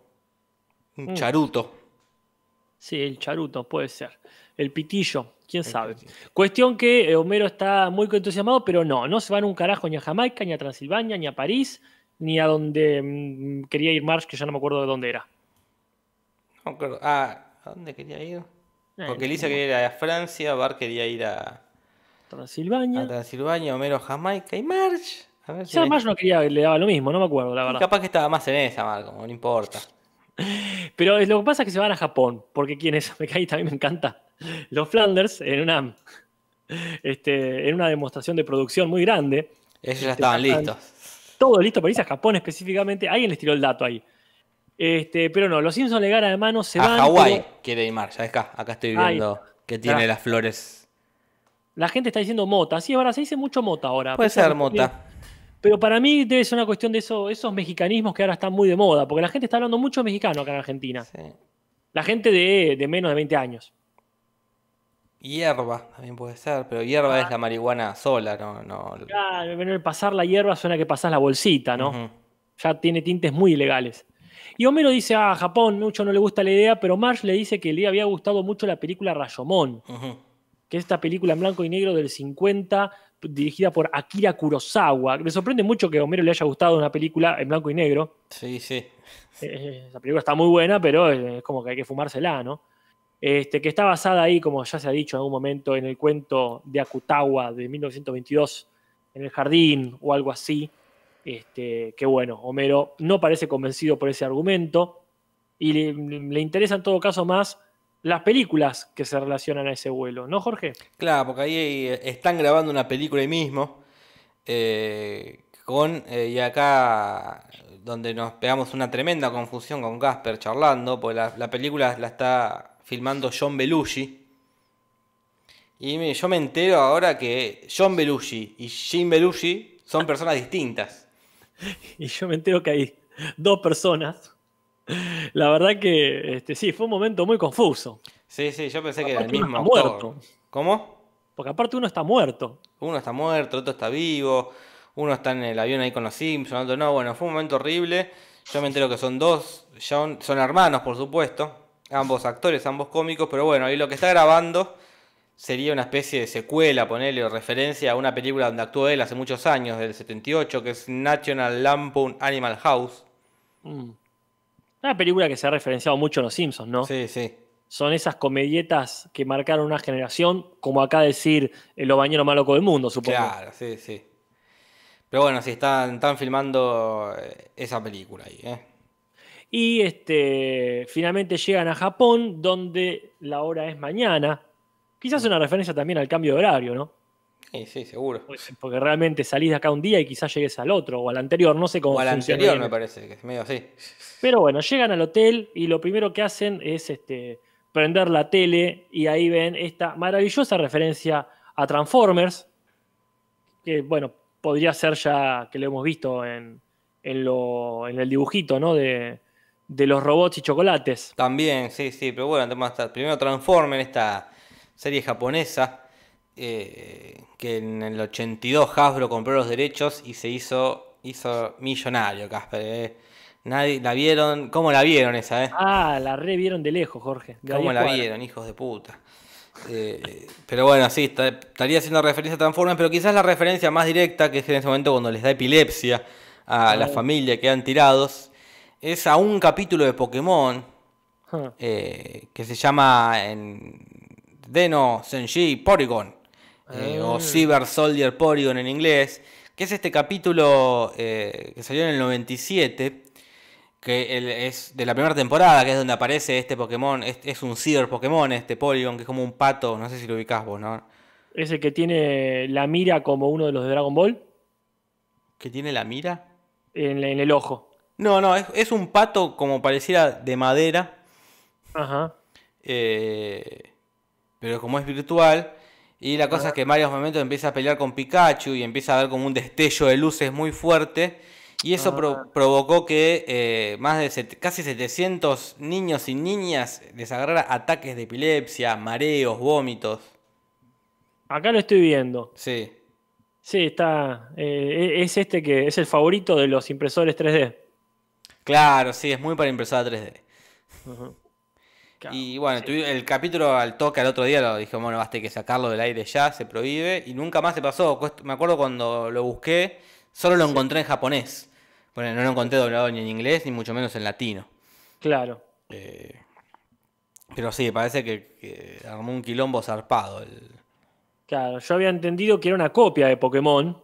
Un Mm. charuto. Sí, el charuto, puede ser. El pitillo, quién sabe. Cuestión que eh, Homero está muy entusiasmado, pero no, no se van un carajo ni a Jamaica, ni a Transilvania, ni a París, ni a donde mm, quería ir Marsh, que ya no me acuerdo de dónde era. No me acuerdo. Ah, ¿a dónde quería ir? Eh, Porque Lisa quería ir a Francia, Bar quería ir a, Transilvania. a Transilvania, Homero Jamaica y March. A ver si Marsh no quería, le daba lo mismo, no me acuerdo, la verdad. Capaz que estaba más en esa, Mar, como no importa. Pero lo que pasa es que se van a Japón, porque quienes me cae también me encanta. Los Flanders, en una, este, en una demostración de producción muy grande, Ellos ya Este, estaban listos. todo listo para irse a Japón específicamente. Alguien les tiró el dato ahí. Este, pero no, los Simpsons le gana de mano, se van. A Hawái pero quiere ir Mar, ya acá, acá estoy viendo que tiene las flores. La gente está diciendo mota. Sí, es verdad, se dice mucho mota ahora. Puede ser mota. Pero para mí debe ser una cuestión de eso, esos mexicanismos que ahora están muy de moda, porque la gente está hablando mucho mexicano acá en Argentina. Sí. La gente de, de menos de 20 años. Hierba también puede ser, pero hierba Ah. es la marihuana sola, no, no. Claro, el pasar la hierba suena que pasás la bolsita, ¿no? Ya tiene tintes muy ilegales. Y Homero dice, ah, Japón, mucho no le gusta la idea, pero Marge le dice que le había gustado mucho la película Rayomón, que es esta película en blanco y negro del 50, dirigida por Akira Kurosawa. Me sorprende mucho que a Homero le haya gustado una película en blanco y negro. Sí, sí. Eh, esa película está muy buena, pero es como que hay que fumársela, ¿no? Este, que está basada ahí, como ya se ha dicho en algún momento, en el cuento de Akutawa de 1922, en el jardín o algo así. Este, que bueno, Homero no parece convencido por ese argumento y le, le interesa en todo caso más las películas que se relacionan a ese vuelo, ¿no, Jorge? Claro, porque ahí eh, están grabando una película ahí mismo. eh, con, eh, y acá donde nos pegamos una tremenda confusión con Casper charlando, porque la, la película la está filmando John Belushi. Y yo me entero ahora que John Belushi y Jim Belushi son personas distintas. Y yo me entero que hay dos personas. La verdad que este, sí, fue un momento muy confuso. Sí, sí, yo pensé que era el mismo está muerto. ¿Cómo? Porque aparte uno está muerto. Uno está muerto, otro está vivo, uno está en el avión ahí con los Simpsons, otro no. Bueno, fue un momento horrible. Yo me entero que son dos, son, son hermanos, por supuesto. Ambos actores, ambos cómicos, pero bueno, ahí lo que está grabando sería una especie de secuela, ponerle o referencia a una película donde actuó él hace muchos años, del 78, que es National Lampoon Animal House. Mm. Una película que se ha referenciado mucho en Los Simpsons, ¿no? Sí, sí. Son esas comedietas que marcaron una generación, como acá decir el bañero más loco del mundo, supongo. Claro, sí, sí. Pero bueno, sí, están, están filmando eh, esa película ahí, ¿eh? Y este, finalmente llegan a Japón, donde la hora es mañana. Quizás una referencia también al cambio de horario, ¿no? Sí, sí, seguro. Pues, Porque realmente salís de acá un día y quizás llegues al otro o al anterior, no sé cómo O al anterior, bien. me parece, que es medio así. Pero bueno, llegan al hotel y lo primero que hacen es este, prender la tele y ahí ven esta maravillosa referencia a Transformers, que bueno, podría ser ya que lo hemos visto en, en, lo- en el dibujito, ¿no? De, de los robots y chocolates. También, sí, sí, pero bueno, además primero Transformer, esta serie japonesa, eh, que en el 82 Hasbro compró los derechos y se hizo, hizo millonario, Casper. eh. Nadie, ¿La vieron? ¿Cómo la vieron esa, eh? Ah, la revieron de lejos, Jorge. de ¿Cómo 10 la vieron, hijos de puta? Eh, pero bueno, sí, estaría haciendo referencia a Transformers, pero quizás la referencia más directa, que es en ese momento cuando les da epilepsia a la familia que quedan tirados, es a un capítulo de Pokémon eh, que se llama en Deno Senshi Porygon, eh, o Ah. Cyber Soldier Porygon en inglés, que es este capítulo eh, que salió en el 97, que es de la primera temporada, que es donde aparece este Pokémon, es, es un Cyber Pokémon, este Porygon, que es como un pato, no sé si lo ubicás vos, ¿no? Ese que tiene la mira como uno de los de Dragon Ball Que tiene la mira. en, en el ojo. No, no, es, es un pato como pareciera de madera, Ajá. Eh, pero como es virtual, y la cosa es que en varios momentos empieza a pelear con Pikachu y empieza a ver como un destello de luces muy fuerte. Y eso pro- provocó que eh, más de set- casi 700 niños y niñas les agarrara ataques de epilepsia, mareos, vómitos. Acá lo estoy viendo. Sí. Sí, está. eh, es este que es el favorito de los impresores 3D. Claro, sí, es muy para impresora 3D. Ujú. Claro. Y bueno, el capítulo al toque al otro día lo dije, bueno, basta que sacarlo del aire ya, se prohíbe. Y nunca más se pasó. Me acuerdo cuando lo busqué, solo lo encontré en japonés. Bueno, no lo encontré doblado ni en inglés, ni mucho menos en latino. Claro. Eh, pero sí, parece que, que armó un quilombo zarpado. el- Claro. Yo había entendido que era una copia de Pokémon.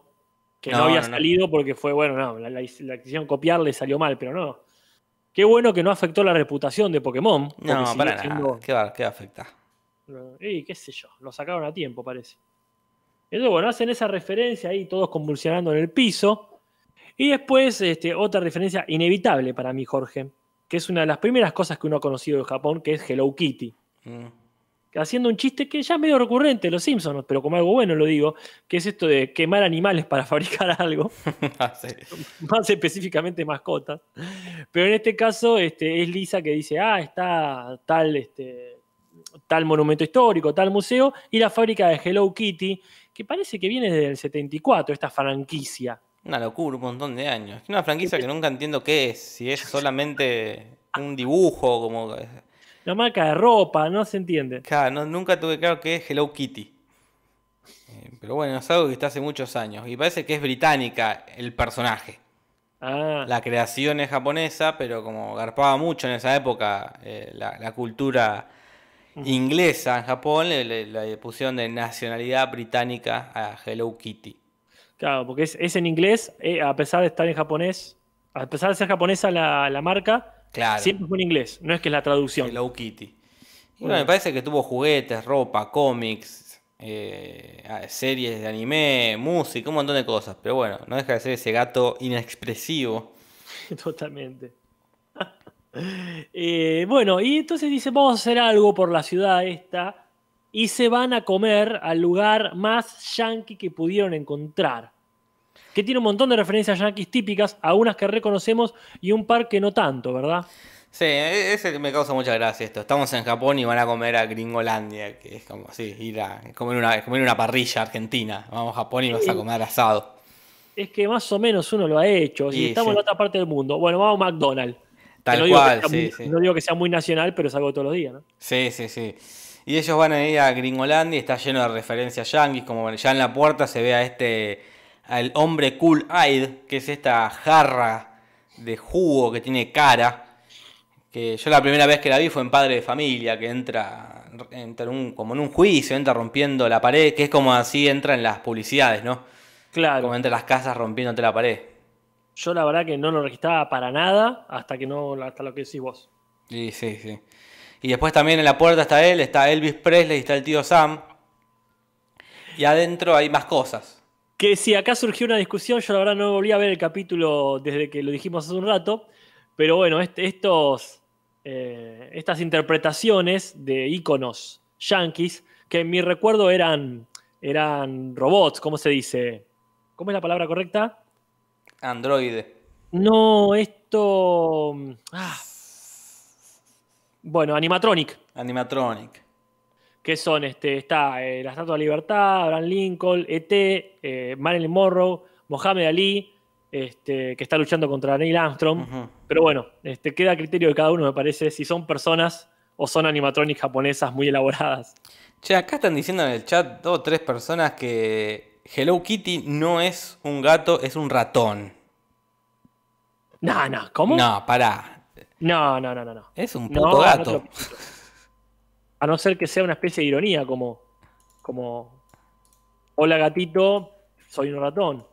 Que no, No, había no, no. salido porque fue, bueno, no, la, la, la copiar, le salió mal, pero no. Qué bueno que no afectó la reputación de Pokémon. No, para siendo- nada. ¿Qué va, qué va a afectar? Y qué sé yo, lo sacaron a tiempo, parece. Entonces, bueno, hacen esa referencia ahí, todos convulsionando en el piso. Y después, este, otra referencia inevitable para mí, Jorge, que es una de las primeras cosas que uno ha conocido de Japón, que es Hello Kitty. Mm. Haciendo un chiste que ya es medio recurrente, los Simpsons, pero como algo bueno lo digo, que es esto de quemar animales para fabricar algo Ah, Sí. más específicamente mascotas. Pero en este caso este, es Lisa que dice, ah, está tal, este, tal monumento histórico, tal museo, y la fábrica de Hello Kitty, que parece que viene desde el 74, esta franquicia. Una locura, un montón de años. Es una franquicia que nunca entiendo qué es. Si es solamente un dibujo, como. La marca de ropa, no se entiende. Claro, no- nunca tuve claro qué es Hello Kitty. Eh, pero bueno, es algo que está hace muchos años. Y parece que es británica el personaje. Ah, La creación es japonesa, pero como garpaba mucho en esa época eh, la, la cultura inglesa en Japón, le, le- le pusieron de nacionalidad británica a Hello Kitty. claro, porque es, es en inglés, eh, a pesar de estar en japonés, a pesar de ser japonesa la, la marca, Claro. siempre fue en inglés, no es que es la traducción. Hello Kitty. Y bueno, me parece que tuvo juguetes, ropa, cómics, eh, series de anime, música, un montón de cosas. Pero bueno, no deja de ser ese gato inexpresivo. Totalmente. Eh, bueno, y entonces dice, vamos a hacer algo por la ciudad esta. Y se van a comer al lugar más yankee que pudieron encontrar. Que tiene un montón de referencias yankees típicas, algunas que reconocemos y un par que no tanto, ¿verdad? Sí, e- ese me causa mucha gracia esto. Estamos en Japón y van a comer a Gringolandia, que es como así, ir a comer una, comer una parrilla argentina. Vamos a Japón y vas a comer asado. Es que más o menos uno lo ha hecho. Si Y estamos sí. en otra parte del mundo, bueno, vamos a McDonald's. Tal no cual, sí, muy- sí. No digo que sea muy nacional, pero es algo de todos los días, ¿no? Sí, sí, sí. Y ellos van a ir a Gringolandia y está lleno de referencias yankees, como ya en la puerta se ve a este, al hombre Cool Eyed, que es esta jarra de jugo que tiene cara. Que yo la primera vez que la vi fue en Padre de Familia, que entra, entra un- como en un juicio, entra rompiendo la pared, que es como así entra en las publicidades, ¿no? Claro. Como entra en las casas rompiéndote la pared. Yo la verdad que no lo registraba para nada hasta que no hasta lo que decís vos. Sí, sí, sí. Y después también en la puerta está él, está Elvis Presley y está el tío Sam. Y adentro hay más cosas. Que si acá surgió una discusión, yo la verdad no volví a ver el capítulo desde que lo dijimos hace un rato, pero bueno, este- estos, eh, estas interpretaciones de íconos yankees, que en mi recuerdo eran, eran robots, ¿cómo se dice? ¿Cómo es la palabra correcta? Androide. No, esto... ah. Bueno, animatronic. Animatronic. Que son, este, está eh, la Estatua de la Libertad, Abraham Lincoln, ET, eh, Marilyn Monroe, Mohamed Ali, este, que está luchando contra Neil Armstrong. Pero bueno, este, queda a criterio de cada uno, me parece, si son personas o son animatronics japonesas muy elaboradas. Che, acá están diciendo en el chat dos o tres personas que Hello Kitty no es un gato, es un ratón. No, no, ¿cómo? No, pará. no, no, no, no. no. Es un puto no gato. A no ser que sea una especie de ironía, como, como hola gatito, soy un ratón.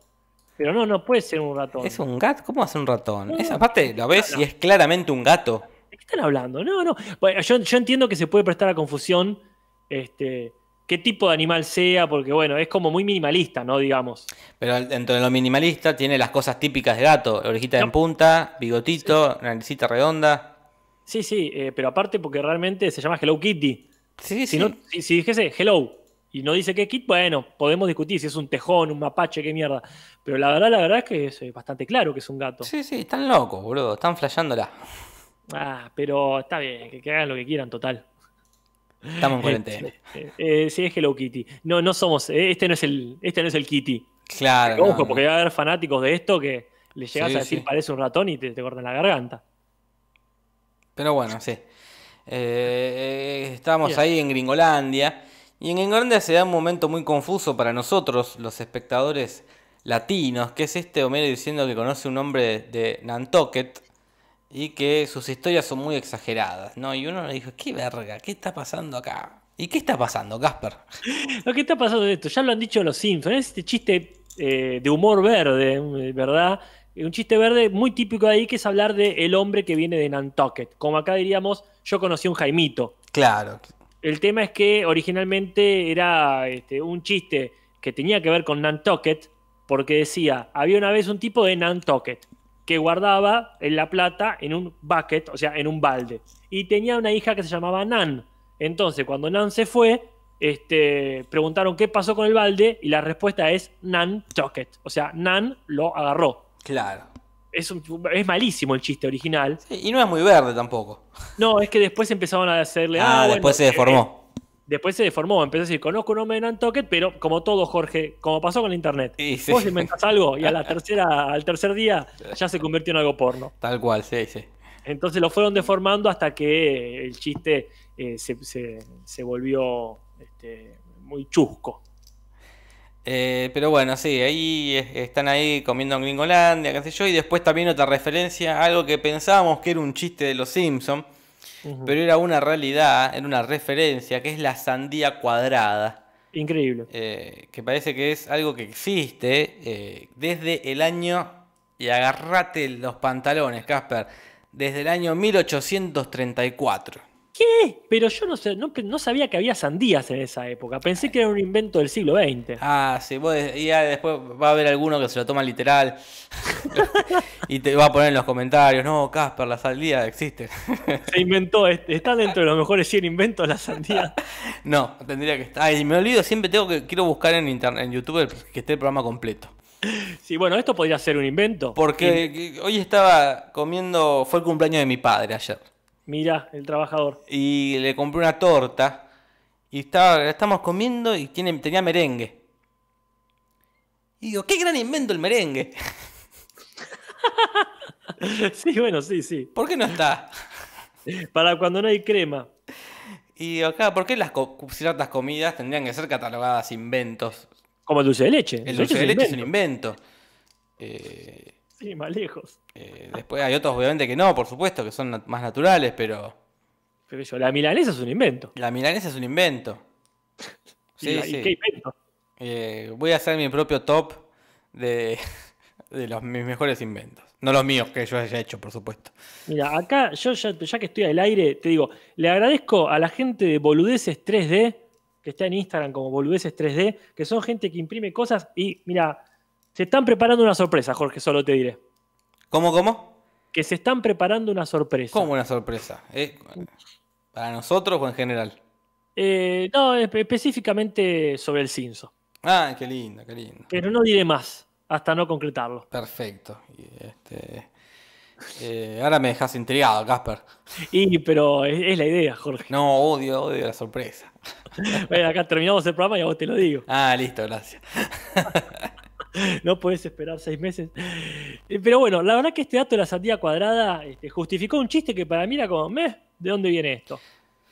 Pero no, no puede ser un ratón. Es un gato. ¿Cómo hace un ratón? No. Esa parte lo ves No, y es claramente un gato. ¿De qué están hablando? No, no. Bueno, yo, yo entiendo que se puede prestar a confusión este, qué tipo de animal sea, porque bueno, es como muy minimalista, ¿no? Digamos. Pero dentro de lo minimalista tiene las cosas típicas de gato. Orejita en punta, bigotito, naricita redonda. Sí, sí, eh, pero aparte porque realmente se llama Hello Kitty. Sí, Si, sí. no, si, si dijese Hello y no dice que Kit, bueno, podemos discutir si es un tejón, un mapache, qué mierda. Pero la verdad, la verdad es que es eh, bastante claro que es un gato. Sí, sí, están locos, boludo. Están flasheándola. Ah, pero está bien, que, que hagan lo que quieran, total. Estamos en cuarentena. Eh, eh, sí, es Hello Kitty. No, no somos, eh, este no es el, este no es el Kitty. Claro. Ojo, no, porque va a haber fanáticos de esto que le llegas Sí, a decir sí. parece un ratón y te, te cortan la garganta. Pero bueno, sí. Eh, eh, estábamos Bien. ahí en Gringolandia. Y en Gringolandia se da un momento muy confuso para nosotros, los espectadores latinos, que es este Homero diciendo que conoce un hombre de Nantucket y que sus historias son muy exageradas, ¿no? Y uno le dijo, ¿qué verga? ¿Qué está pasando acá? ¿Y qué está pasando, Casper? Lo que está pasando de esto, ya lo han dicho los Simpsons, es este chiste eh, de humor verde, eh, ¿verdad? Un chiste verde muy típico de ahí que es hablar de el hombre que viene de Nantucket. Como acá diríamos, yo conocí a un Jaimito. Claro, El tema es que originalmente era este, un chiste que tenía que ver con Nantucket, porque decía, había una vez un tipo de Nantucket que guardaba en la plata en un bucket, o sea, en un balde, y tenía una hija que se llamaba Nan. Entonces, cuando Nan se fue, este, preguntaron qué pasó con el balde, y la respuesta es Nantucket, o sea, Nan lo agarró. Claro. Es, un- es malísimo el chiste original. Sí, y no es muy verde tampoco. No, es que después empezaron a hacerle. Ah, bueno, después se eh, deformó. Después se deformó, empezó a decir, conozco un hombre de Nantucket, pero como todo, Jorge, como pasó con la internet. Y sí. Vos inventás algo y a la tercera, al tercer día ya se convirtió en algo porno. Tal cual, sí, sí. Entonces lo fueron deformando hasta que el chiste eh, se, se- se volvió este, muy chusco. Eh, pero bueno, sí, ahí es- están ahí comiendo en Gringolandia, qué sé yo, y después también otra referencia, algo que pensábamos que era un chiste de los Simpsons, pero era una realidad, era una referencia, que es la sandía cuadrada, Increíble. eh, que parece que es algo que existe eh, desde el año, y agarrate los pantalones, Casper, desde el año 1834. ¿Qué? Pero yo no, sé, no, no sabía que había sandías en esa época. Pensé que era un invento del siglo XX. Ah, sí, vos, y ya después va a haber alguno que se lo toma literal y te va a poner en los comentarios, no, Casper, la sandía existe. Se inventó, est- está dentro de los mejores 100 inventos la sandía. no, tendría que estar. Ay, me olvido, siempre tengo que quiero buscar en internet, en YouTube que esté el programa completo. Sí, bueno, esto podría ser un invento. Porque que- hoy estaba comiendo, fue el cumpleaños de mi padre ayer. Mira, el trabajador. Y le compré una torta y estaba, estamos comiendo y tiene, tenía merengue. Y digo, qué gran invento el merengue. Sí, bueno, sí, sí. ¿Por qué no está? Para cuando no hay crema. Y digo, acá, ¿por qué las co- ciertas comidas tendrían que ser catalogadas inventos? Como el dulce de leche. El dulce de un leche es un invento. invento. Eh, Sí, más lejos. eh, después hay otros, obviamente, que no, por supuesto, que son nat- más naturales, pero Pero yo, la milanesa es un invento. la milanesa es un invento. ¿Y Sí, y sí. qué invento? Eh, voy a hacer mi propio top de, de los, mis mejores inventos. No los míos que yo haya hecho, por supuesto. Mira, acá, yo ya, ya que estoy al aire, te digo, le agradezco a la gente de Boludeces 3D que está en Instagram como Boludeces 3D, que son gente que imprime cosas y, mira, se están preparando una sorpresa, Jorge, solo te diré. ¿Cómo, cómo? Que se están preparando una sorpresa. ¿Cómo una sorpresa? ¿Eh? ¿Para nosotros o en general? Eh, no, espe- específicamente sobre el Cinso. Ah, qué lindo, qué lindo. Pero no diré más hasta no concretarlo. Perfecto. Este, eh, ahora me dejas intrigado, Casper. Y, pero es, es la idea, Jorge. No, odio, odio la sorpresa. Bueno, acá terminamos el programa y a vos te lo digo. Ah, listo, gracias. No podés esperar seis meses. Eh, Pero bueno, la verdad que este dato de la sandía cuadrada este, justificó un chiste que para mí era como, meh, ¿de dónde viene esto?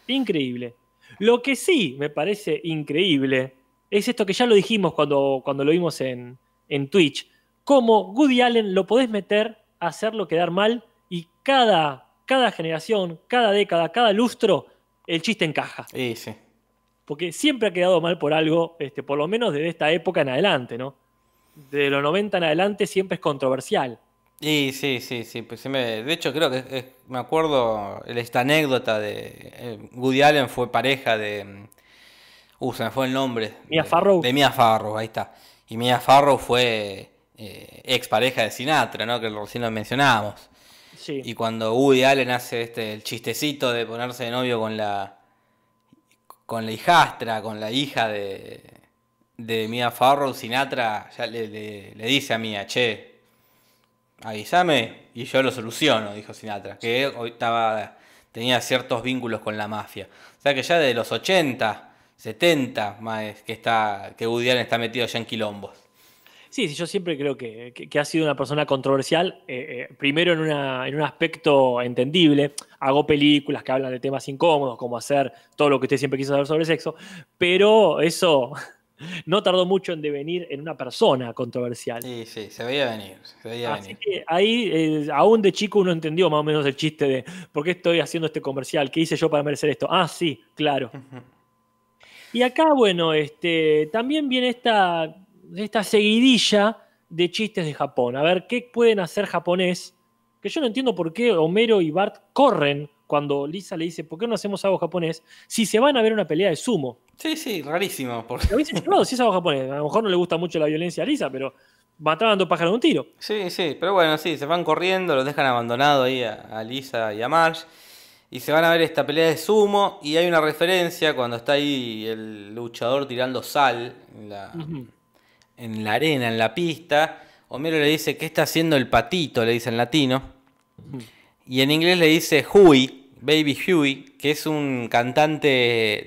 Increíble. Lo que sí me parece increíble es esto que ya lo dijimos cuando, cuando lo vimos en, en Twitch. Cómo Woody Allen lo podés meter a hacerlo quedar mal y cada, cada generación, cada década, cada lustro, el chiste encaja. Sí, sí. Porque siempre ha quedado mal por algo, este, por lo menos desde esta época en adelante, ¿no? De los 90 en adelante siempre es controversial. Y sí, sí, sí. Pues me- de hecho, creo que es- me acuerdo esta anécdota de eh, Woody Allen fue pareja de. mm, Uh, se me fue el nombre. Mia de, Farrow. De Mia Farrow, ahí está. Y Mia Farrow fue eh, ex pareja de Sinatra, ¿no? Que recién lo mencionábamos. Sí. Y cuando Woody Allen hace este el chistecito de ponerse de novio con la con la hijastra, con la hija de, de Mia Farrow, Sinatra ya le, le- dice a Mia, che, avísame y yo lo soluciono, dijo Sinatra, que hoy estaba tenía ciertos vínculos con la mafia. O sea que ya de los 80, 70, más que está que Woody Allen está metido ya en quilombos. Sí, sí, yo siempre creo que, que- ha sido una persona controversial, eh, eh, primero en, en un aspecto entendible. Hago películas que hablan de temas incómodos, como hacer todo lo que usted siempre quiso saber sobre sexo, pero eso no tardó mucho en devenir en una persona controversial. Sí, sí, se veía venir, se veía Así venir. que ahí, eh, aún de chico, uno entendió más o menos el chiste de por qué estoy haciendo este comercial, qué hice yo para merecer esto. Ah, sí, claro. Y acá, bueno, este, también viene esta, esta seguidilla de chistes de Japón. A ver, ¿qué pueden hacer japonés? Que yo no entiendo por qué Homero y Bart corren cuando Lisa le dice, ¿por qué no hacemos algo japonés? Si se van a ver una pelea de sumo. Sí, sí, rarísimo. Porque... Lo hubiese llevado si es algo japonés. A lo mejor no le gusta mucho la violencia a Lisa, pero mataban dos pájaros de un tiro. Sí, sí, pero bueno, sí, se van corriendo, los dejan abandonados ahí a, a Lisa y a Marge. Y se van a ver esta pelea de sumo. Y hay una referencia cuando está ahí el luchador tirando sal en la, Ujú. en la arena, en la pista. Homero le dice, ¿qué está haciendo el patito? Le dice en latino. Y en inglés le dice Huey, Baby Huey, que es un cantante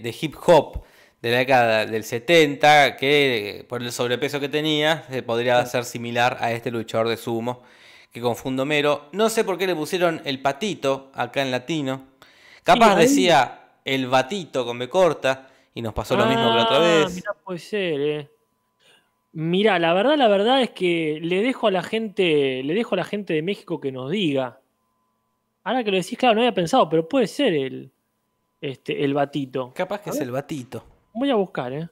de hip hop de la década del 70, que por el sobrepeso que tenía, se podría hacer similar a este luchador de sumo, que confunde Homero. No sé por qué le pusieron el patito acá en latino. Capaz decía el batito con B corta, y nos pasó lo mismo que la otra Ah, vez. Mirá, puede ser, eh. Mirá, la verdad, la verdad es que le dejo a la gente, le dejo a la gente de México que nos diga. Ahora que lo decís, claro, no había pensado, pero puede ser el, este, el batito. Capaz que es el batito. Voy a buscar, ¿eh?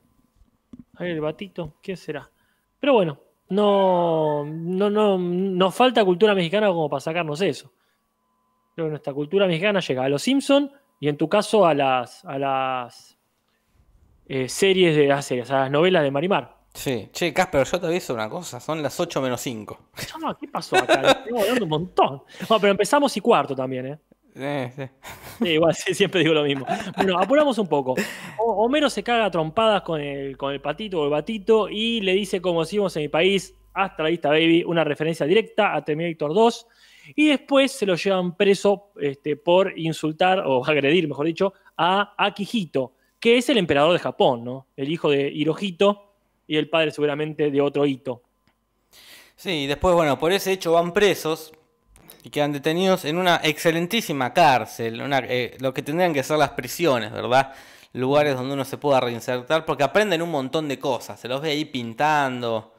A ver, el batito, ¿quién será? Pero bueno, no, no, no, nos falta cultura mexicana como para sacarnos eso. Creo que nuestra cultura mexicana llega a los Simpson y en tu caso a las, a las eh, series de las series, a las novelas de Marimar. Sí. Che, Casper, yo te aviso una cosa, son las 8 menos 5. Ah, ¿Qué pasó acá? Estamos hablando un montón. Bueno, pero empezamos y cuarto también, ¿eh? Eh, sí. Sí, igual, sí, siempre digo lo mismo. Bueno, apuramos un poco. O- Homero se caga a trompadas con el, con el patito o el batito y le dice, como decimos en mi país, hasta la vista, baby, una referencia directa a Terminator 2. Y después se lo llevan preso este, por insultar, o agredir, mejor dicho, a Akihito, que es el emperador de Japón, ¿no? El hijo de Hirohito y el padre seguramente de otro hito. Sí, y después, bueno, por ese hecho van presos y quedan detenidos en una excelentísima cárcel, una, eh, lo que tendrían que ser las prisiones, ¿verdad? Lugares donde uno se pueda reinsertar, porque aprenden un montón de cosas, se los ve ahí pintando,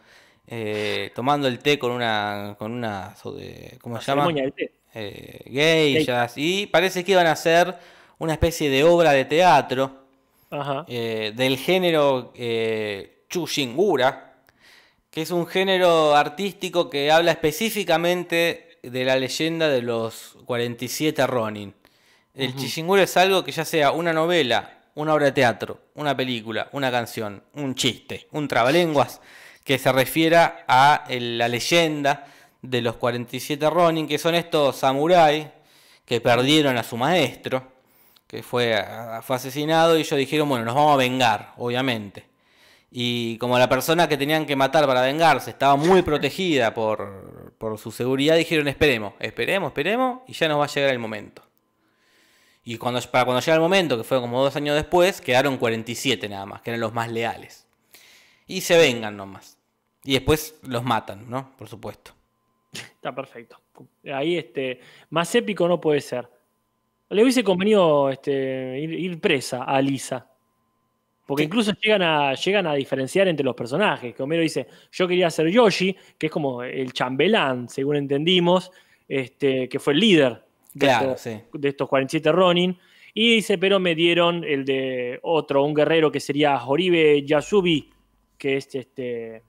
eh, tomando el té con una, con una, ¿cómo se llama? Del té. eh, geishas, y parece que iban a hacer una especie de obra de teatro Ajá. eh, del género Chushingura, que es un género artístico que habla específicamente de la leyenda de los 47 Ronin. El Ujú. Chushingura es algo que ya sea una novela una obra de teatro, una película, una canción, un chiste, un trabalenguas que se refiera a la leyenda de los 47 Ronin, que son estos samuráis que perdieron a su maestro, que fue, fue asesinado, y ellos dijeron, bueno, nos vamos a vengar, obviamente. Y como la persona que tenían que matar para vengarse estaba muy protegida por, por su seguridad, dijeron, esperemos, esperemos, esperemos, y ya nos va a llegar el momento. Y para cuando llega el momento, que fue como dos años después, quedaron 47 nada más, que eran los más leales. Y se vengan nomás. Y después los matan, ¿no? Por supuesto. Está perfecto. Ahí, este, más épico no puede ser. Le hubiese convenido este, ir, ir presa a Lisa. Porque incluso llegan a, llegan a diferenciar entre los personajes. Que Homero dice, yo quería ser Yoshi, que es como el chambelán, según entendimos, este, que fue el líder de, Claro, estos, sí. de estos 47 Ronin. Y dice, pero me dieron el de otro, un guerrero que sería Horibe Yasubi, que es este,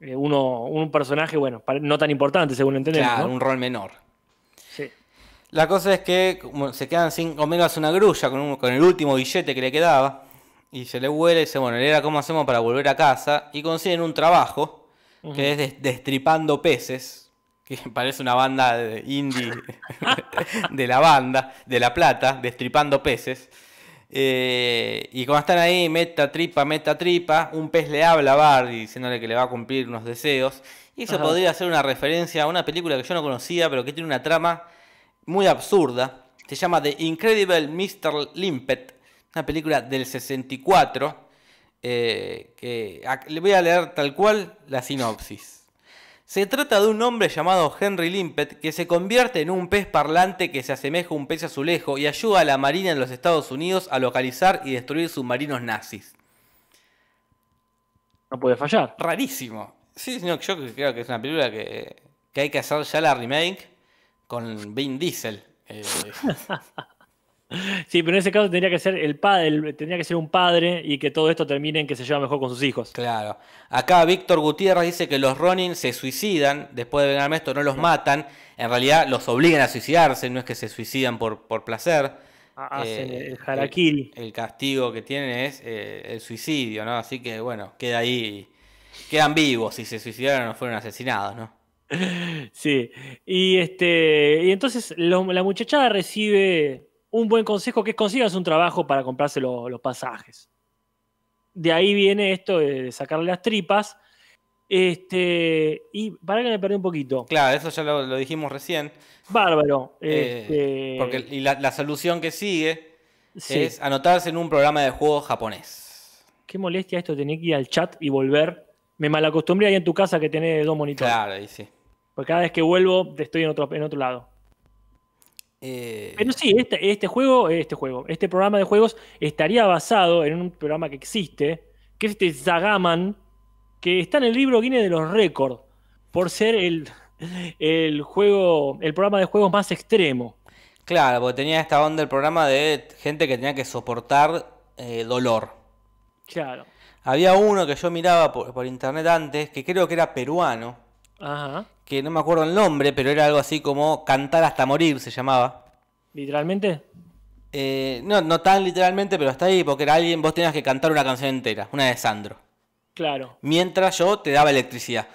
eh, uno, un personaje, bueno, no tan importante, según entendemos. Claro, ¿no? un rol menor. Sí. La cosa es que se quedan sin Homero hace una grulla con, un- con el último billete que le quedaba. Y se le huele y dice, bueno, era cómo hacemos para volver a casa. Y consiguen un trabajo que es des- destripando peces. Que parece una banda de indie de la banda, de La Plata, destripando peces. Eh, y cuando están ahí, meta tripa, meta tripa, un pez le habla a Barry diciéndole que le va a cumplir unos deseos. Y eso Ajá. podría ser una referencia a una película que yo no conocía, pero que tiene una trama muy absurda. Se llama The Incredible Mr. Limpet, una película del 64. eh, que le voy a leer tal cual la sinopsis. Se trata de un hombre llamado Henry Limpet que se convierte en un pez parlante que se asemeja a un pez azulejo y ayuda a la Marina de los Estados Unidos a localizar y destruir submarinos nazis. No puede fallar. Rarísimo. Sí, no, yo creo que es una película que, que hay que hacer ya la remake con Vin Diesel. Eh, Sí, pero en ese caso tendría que ser el padre, tendría que ser un padre y que todo esto termine en que se lleva mejor con sus hijos. claro. Acá Víctor Gutiérrez dice que los Ronin se suicidan después de vengarme esto, no los matan. En realidad los obligan a suicidarse, no es que se suicidan por, por placer. Ha- Hacen Eh, el harakiri. El, el castigo que tienen es eh, el suicidio, ¿no? Así que bueno, queda ahí. Quedan vivos si se suicidaron o no fueron asesinados, ¿no? Sí. Y este. Y entonces lo- la muchachada recibe un buen consejo que es consigas un trabajo para comprarse lo- los pasajes. De ahí viene esto de sacarle las tripas. Este. Y para que me perdí un poquito. Claro, eso ya lo, lo dijimos recién. Bárbaro. Eh, este, porque y la, la solución que sigue sí. es anotarse en un programa de juego japonés. Qué molestia esto, tener que ir al chat y volver. Me malacostumbré ahí en tu casa que tenés dos monitores. Claro, ahí sí. Porque cada vez que vuelvo estoy en otro, en otro lado. Eh, Pero sí, este, este juego, este juego, este programa de juegos estaría basado en un programa que existe, que es este Zagaman, que está en el libro Guinness de los récords, por ser el, el juego, el programa de juegos más extremo. Claro, porque tenía esta onda el programa de gente que tenía que soportar eh, dolor. Claro. Había uno que yo miraba por, por internet antes, que creo que era peruano, Ajá. Que no me acuerdo el nombre, pero era algo así como Cantar hasta morir se llamaba. Literalmente. Eh, no, no tan literalmente, pero hasta ahí, porque era alguien, vos tenías que cantar una canción entera, una de Sandro. Claro. Mientras yo te daba electricidad.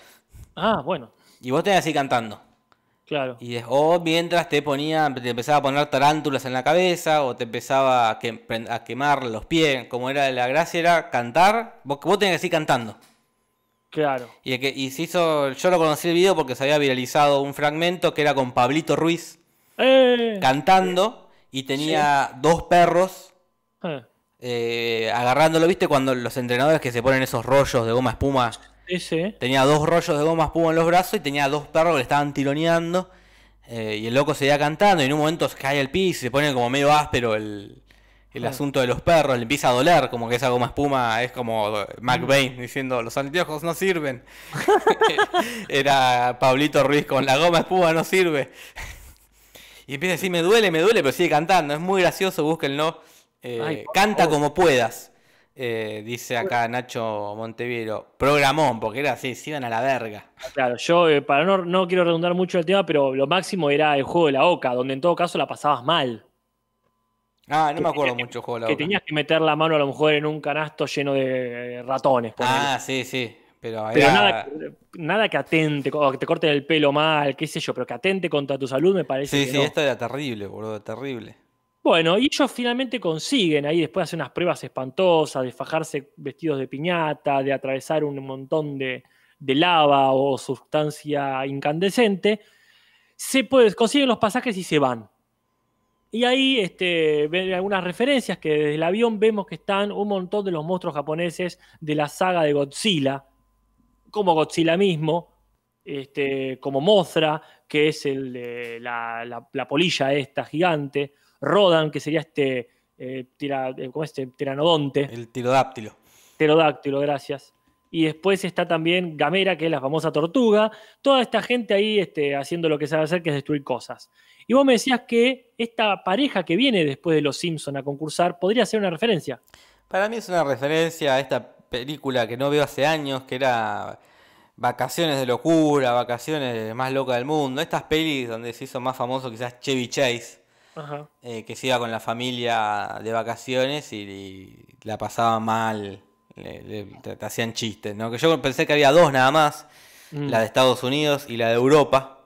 Ah, bueno. Y vos tenías que ir cantando. Claro. Y o mientras te ponía, te empezaba a poner tarántulas en la cabeza, o te empezaba a, que- a quemar los pies. Como era la gracia, era cantar. Vos, vos tenías que ir cantando. Claro. Y, el que, y se hizo, yo lo conocí el video porque se había viralizado un fragmento que era con Pablito Ruiz ¡Eh! cantando y tenía dos perros Eh, eh, agarrándolo, ¿viste? Cuando los entrenadores que se ponen esos rollos de goma espuma, Ese. tenía dos rollos de goma espuma en los brazos y tenía dos perros que le estaban tironeando. eh, y el loco seguía cantando y en un momento se cae al piso y se pone como medio áspero el, el Ah. asunto de los perros, le empieza a doler, como que esa goma espuma es como McBain diciendo los anteojos no sirven. Era Pablito Ruiz con la goma espuma no sirve. y empieza a decir me duele, me duele, pero sigue cantando, es muy gracioso, búsquenlo. Eh, Ay, canta favor. como puedas. eh, dice acá Nacho Montevideo. Programón, porque era así, se iban a la verga. Claro, yo eh, para no, no quiero redundar mucho el tema, pero lo máximo era el juego de la OCA, donde en todo caso la pasabas mal. Ah, no me acuerdo mucho juego la que tenías que meter la mano a lo mejor en un canasto lleno de ratones. ponele. Ah, sí, sí. Pero, pero era- nada, que- nada que atente, o que te corten el pelo mal, qué sé yo, pero que atente contra tu salud me parece Sí, que sí, no. esto era terrible, boludo, terrible. Bueno, y ellos finalmente consiguen ahí después de hacer unas pruebas espantosas, de fajarse vestidos de piñata, de atravesar un montón de, de lava o sustancia incandescente, se puede, consiguen los pasajes y se van. Y ahí este, ven algunas referencias que desde el avión vemos que están un montón de los monstruos japoneses de la saga de Godzilla, como Godzilla mismo, este, como Mothra, que es el de la, la- la polilla esta gigante, Rodan, que sería este, eh, tira- eh, ¿cómo es este pteranodonte, El tirodáptilo. pterodáctilo, gracias. Y después está también Gamera, que es la famosa tortuga. Toda esta gente ahí este, haciendo lo que sabe hacer, que es destruir cosas. Y vos me decías que esta pareja que viene después de Los Simpson a concursar podría ser una referencia. Para mí es una referencia a esta película que no veo hace años, que era Vacaciones de locura, Vacaciones más loca del mundo. Estas pelis donde se hizo más famoso quizás Chevy Chase, Ajá. eh, que se iba con la familia de vacaciones y, y la pasaba mal, le, le- te, te hacían chistes, ¿no? Que yo pensé que había dos nada más, Mm. la de Estados Unidos y la de Europa,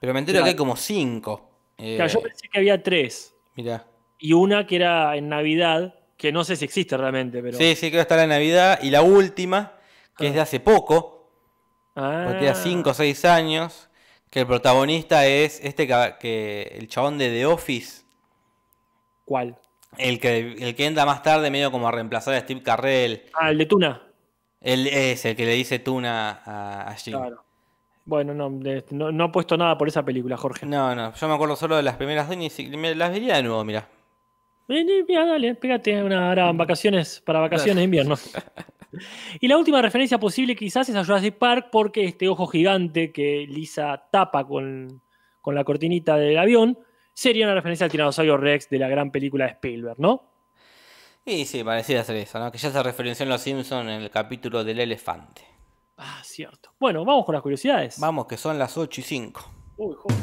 pero me entero Claro. que hay como cinco. Eh, Claro, yo pensé que había tres. mirá. Y una que era en Navidad, que no sé si existe realmente, pero. Sí, sí, creo que está la Navidad. Y la última, que es de hace poco, Ah, porque 5 o 6 años, que el protagonista es este que, que- el chabón de The Office, ¿Cuál? El que, el que entra más tarde medio como a reemplazar a Steve Carrell. Ah, el de Tuna. Él es el que le dice Tuna a, a Jim. Claro. Bueno, no, de- no, no he puesto nada por esa película, Jorge. No, no, yo me acuerdo solo de las primeras dos y me las vería de nuevo, mira. Vení, mira, dale, pégate una ahora vacaciones para vacaciones de invierno. y la última referencia posible quizás es a Jurassic Park porque este ojo gigante que Lisa tapa con, con la cortinita del avión sería una referencia al tiranosaurio Rex de la gran película de Spielberg, ¿no? Y sí, parecía ser eso, ¿no? Que ya se referenció en Los Simpsons en el capítulo del elefante. Ah, cierto. Bueno, vamos con las curiosidades. Vamos, que son las 8 y 5. Uy, joder.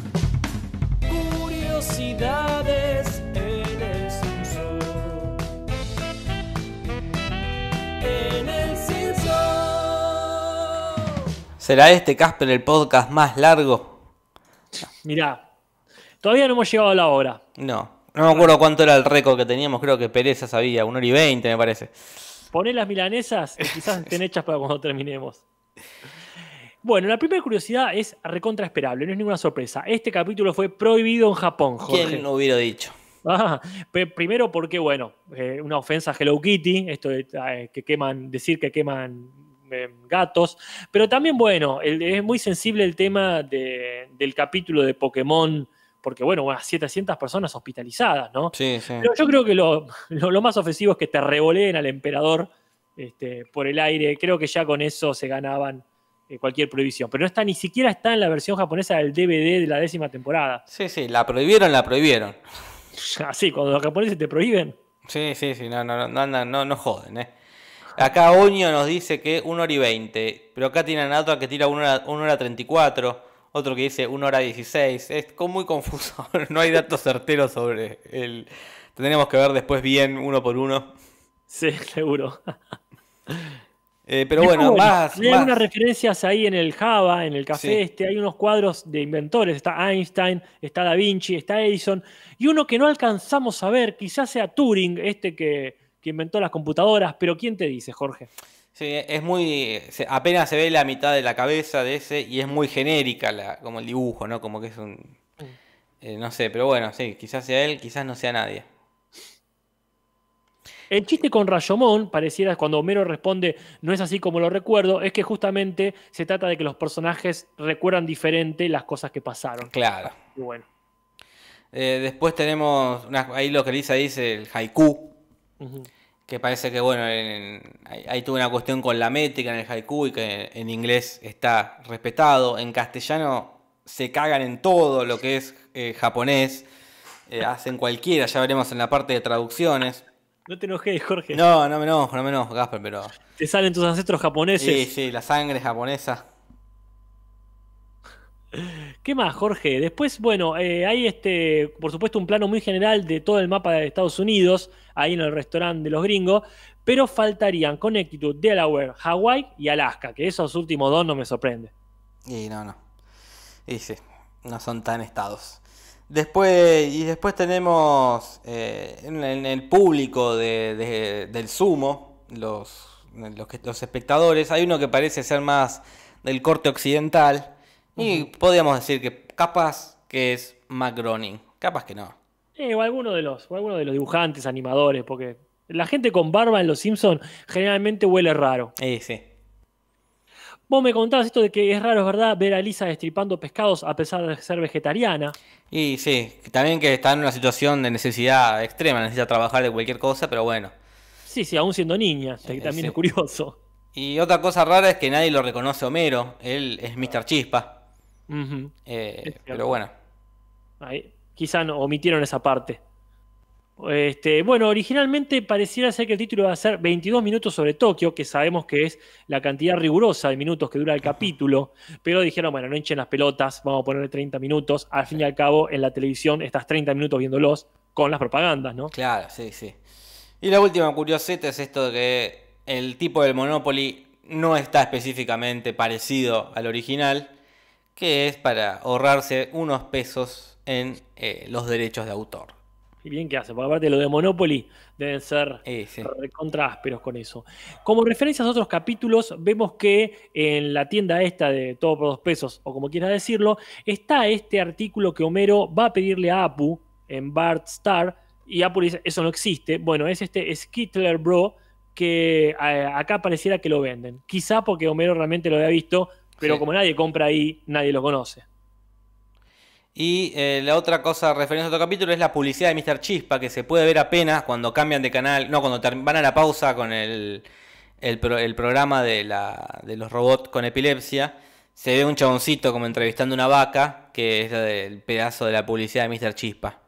Curiosidades en el Simpson. En el Simpson. ¿Será este Casper el podcast más largo? Mirá, todavía no hemos llegado a la hora. No, no me acuerdo cuánto era el récord que teníamos, creo que Pereza sabía, 1 hora y 20 me parece. Poné las milanesas y quizás estén hechas para cuando terminemos. Bueno, la primera curiosidad es recontra esperable, no es ninguna sorpresa. Este capítulo fue prohibido en Japón, Jorge. ¿Quién lo hubiera dicho? Ah, primero porque, bueno, eh, una ofensa a Hello Kitty, esto de eh, que queman, decir que queman eh, gatos, pero también, bueno, el- es muy sensible el tema de- del capítulo de Pokémon, porque, bueno, unas 700 personas hospitalizadas, ¿no? Sí, sí. Pero yo creo que lo, lo- lo más ofensivo es que te revoleen al emperador este, por el aire. Creo que ya con eso se ganaban eh, cualquier prohibición. Pero no está, ni siquiera está en la versión japonesa del DVD de la décima temporada. Sí, sí, la prohibieron, la prohibieron. Así, cuando los japoneses te prohíben. Sí, sí, sí, no, no, no, no, no, no joden, eh. Acá Oño nos dice que 1 hora y 20, pero acá tienen a que tira 1 hora, 1 hora 34, otro que dice 1 hora 16. Es muy confuso, no hay datos certeros sobre el... Tendremos que ver después bien uno por uno. Sí, seguro. Eh, pero bueno, más... Hay más- algunas referencias ahí en el Java, en el café Sí. este. Hay unos cuadros de inventores. Está Einstein, está Da Vinci, está Edison. Y uno que no alcanzamos a ver, quizás sea Turing, este que, que inventó las computadoras. Pero ¿quién te dice, Jorge? Sí, es muy. apenas se ve la mitad de la cabeza de ese y es muy genérica la, como el dibujo, ¿no? Como que es un. eh, no sé, pero bueno, sí, quizás sea él, quizás no sea nadie. El chiste con Rayomón, pareciera cuando Homero responde, no es así como lo recuerdo, es que justamente se trata de que los personajes recuerdan diferente las cosas que pasaron. Claro. Y bueno. Eh, después tenemos una- ahí lo que Lisa dice, el haiku. Que parece que, bueno, en- ahí, ahí tuvo una cuestión con la métrica en el haiku y que en inglés está respetado. En castellano se cagan en todo lo que es eh, japonés. Eh, hacen cualquiera, ya veremos en la parte de traducciones. No te enojes, Jorge. No, no me enojo, no me enojo, Gasper, pero... Te salen tus ancestros japoneses. Sí, sí, la sangre japonesa. ¿Qué más, Jorge? Después, bueno, eh, hay este, por supuesto, un plano muy general de todo el mapa de Estados Unidos, ahí en el restaurante de los gringos, pero faltarían Connecticut, Delaware, Hawaii y Alaska, que esos últimos dos no me sorprende. Y no, no. Y sí, no son tan estados. Después, y después tenemos eh, en, el público de- de- del sumo, los, los espectadores, hay uno que parece ser más del corte occidental. Y podríamos decir que capaz que es Mac Groening. Capaz que no. Eh, o alguno de los, o alguno de los dibujantes, animadores, porque la gente con barba en Los Simpsons generalmente huele raro. Y sí. Vos me contabas esto de que es raro, es verdad, ver a Lisa destripando pescados a pesar de ser vegetariana. Y sí, también que está en una situación de necesidad extrema, necesita trabajar de cualquier cosa, pero bueno. Sí, sí, aún siendo niña, que Eh, también sí. es curioso. Y otra cosa rara es que nadie lo reconoce a Homero, él es Mr. Chispa. Eh, pero bueno, Ahí, quizá no, omitieron esa parte. Este, bueno, originalmente pareciera ser que el título iba a ser 22 minutos sobre Tokio, que sabemos que es la cantidad rigurosa de minutos que dura el capítulo, pero dijeron, bueno, no hinchen las pelotas, vamos a ponerle 30 minutos. Al fin y al cabo, en la televisión estás 30 minutos viéndolos con las propagandas, ¿no? claro, sí, sí. Y la última curioseta es esto de que el tipo del Monopoly no está específicamente parecido al original, que es para ahorrarse unos pesos en eh, los derechos de autor. Y bien que hace, porque aparte lo de Monopoly deben ser sí. recontra ásperos con eso. Como referencias a otros capítulos, vemos que en la tienda esta de todo por dos pesos, o como quieras decirlo, está este artículo que Homero va a pedirle a Apu en Bart Star, y Apu le dice, eso no existe. Bueno, es este Skittler Bro que eh, acá pareciera que lo venden. Quizá porque Homero realmente lo había visto, pero Sí. como nadie compra ahí, nadie lo conoce. Y eh, la otra cosa referencia a otro capítulo es la publicidad de Mr. Chispa, que se puede ver apenas cuando cambian de canal, no, cuando van a la pausa con el, el, pro- el programa de, la, de los robots con epilepsia. Se ve un chaboncito como entrevistando una vaca, que es del pedazo de la publicidad de Mr. Chispa.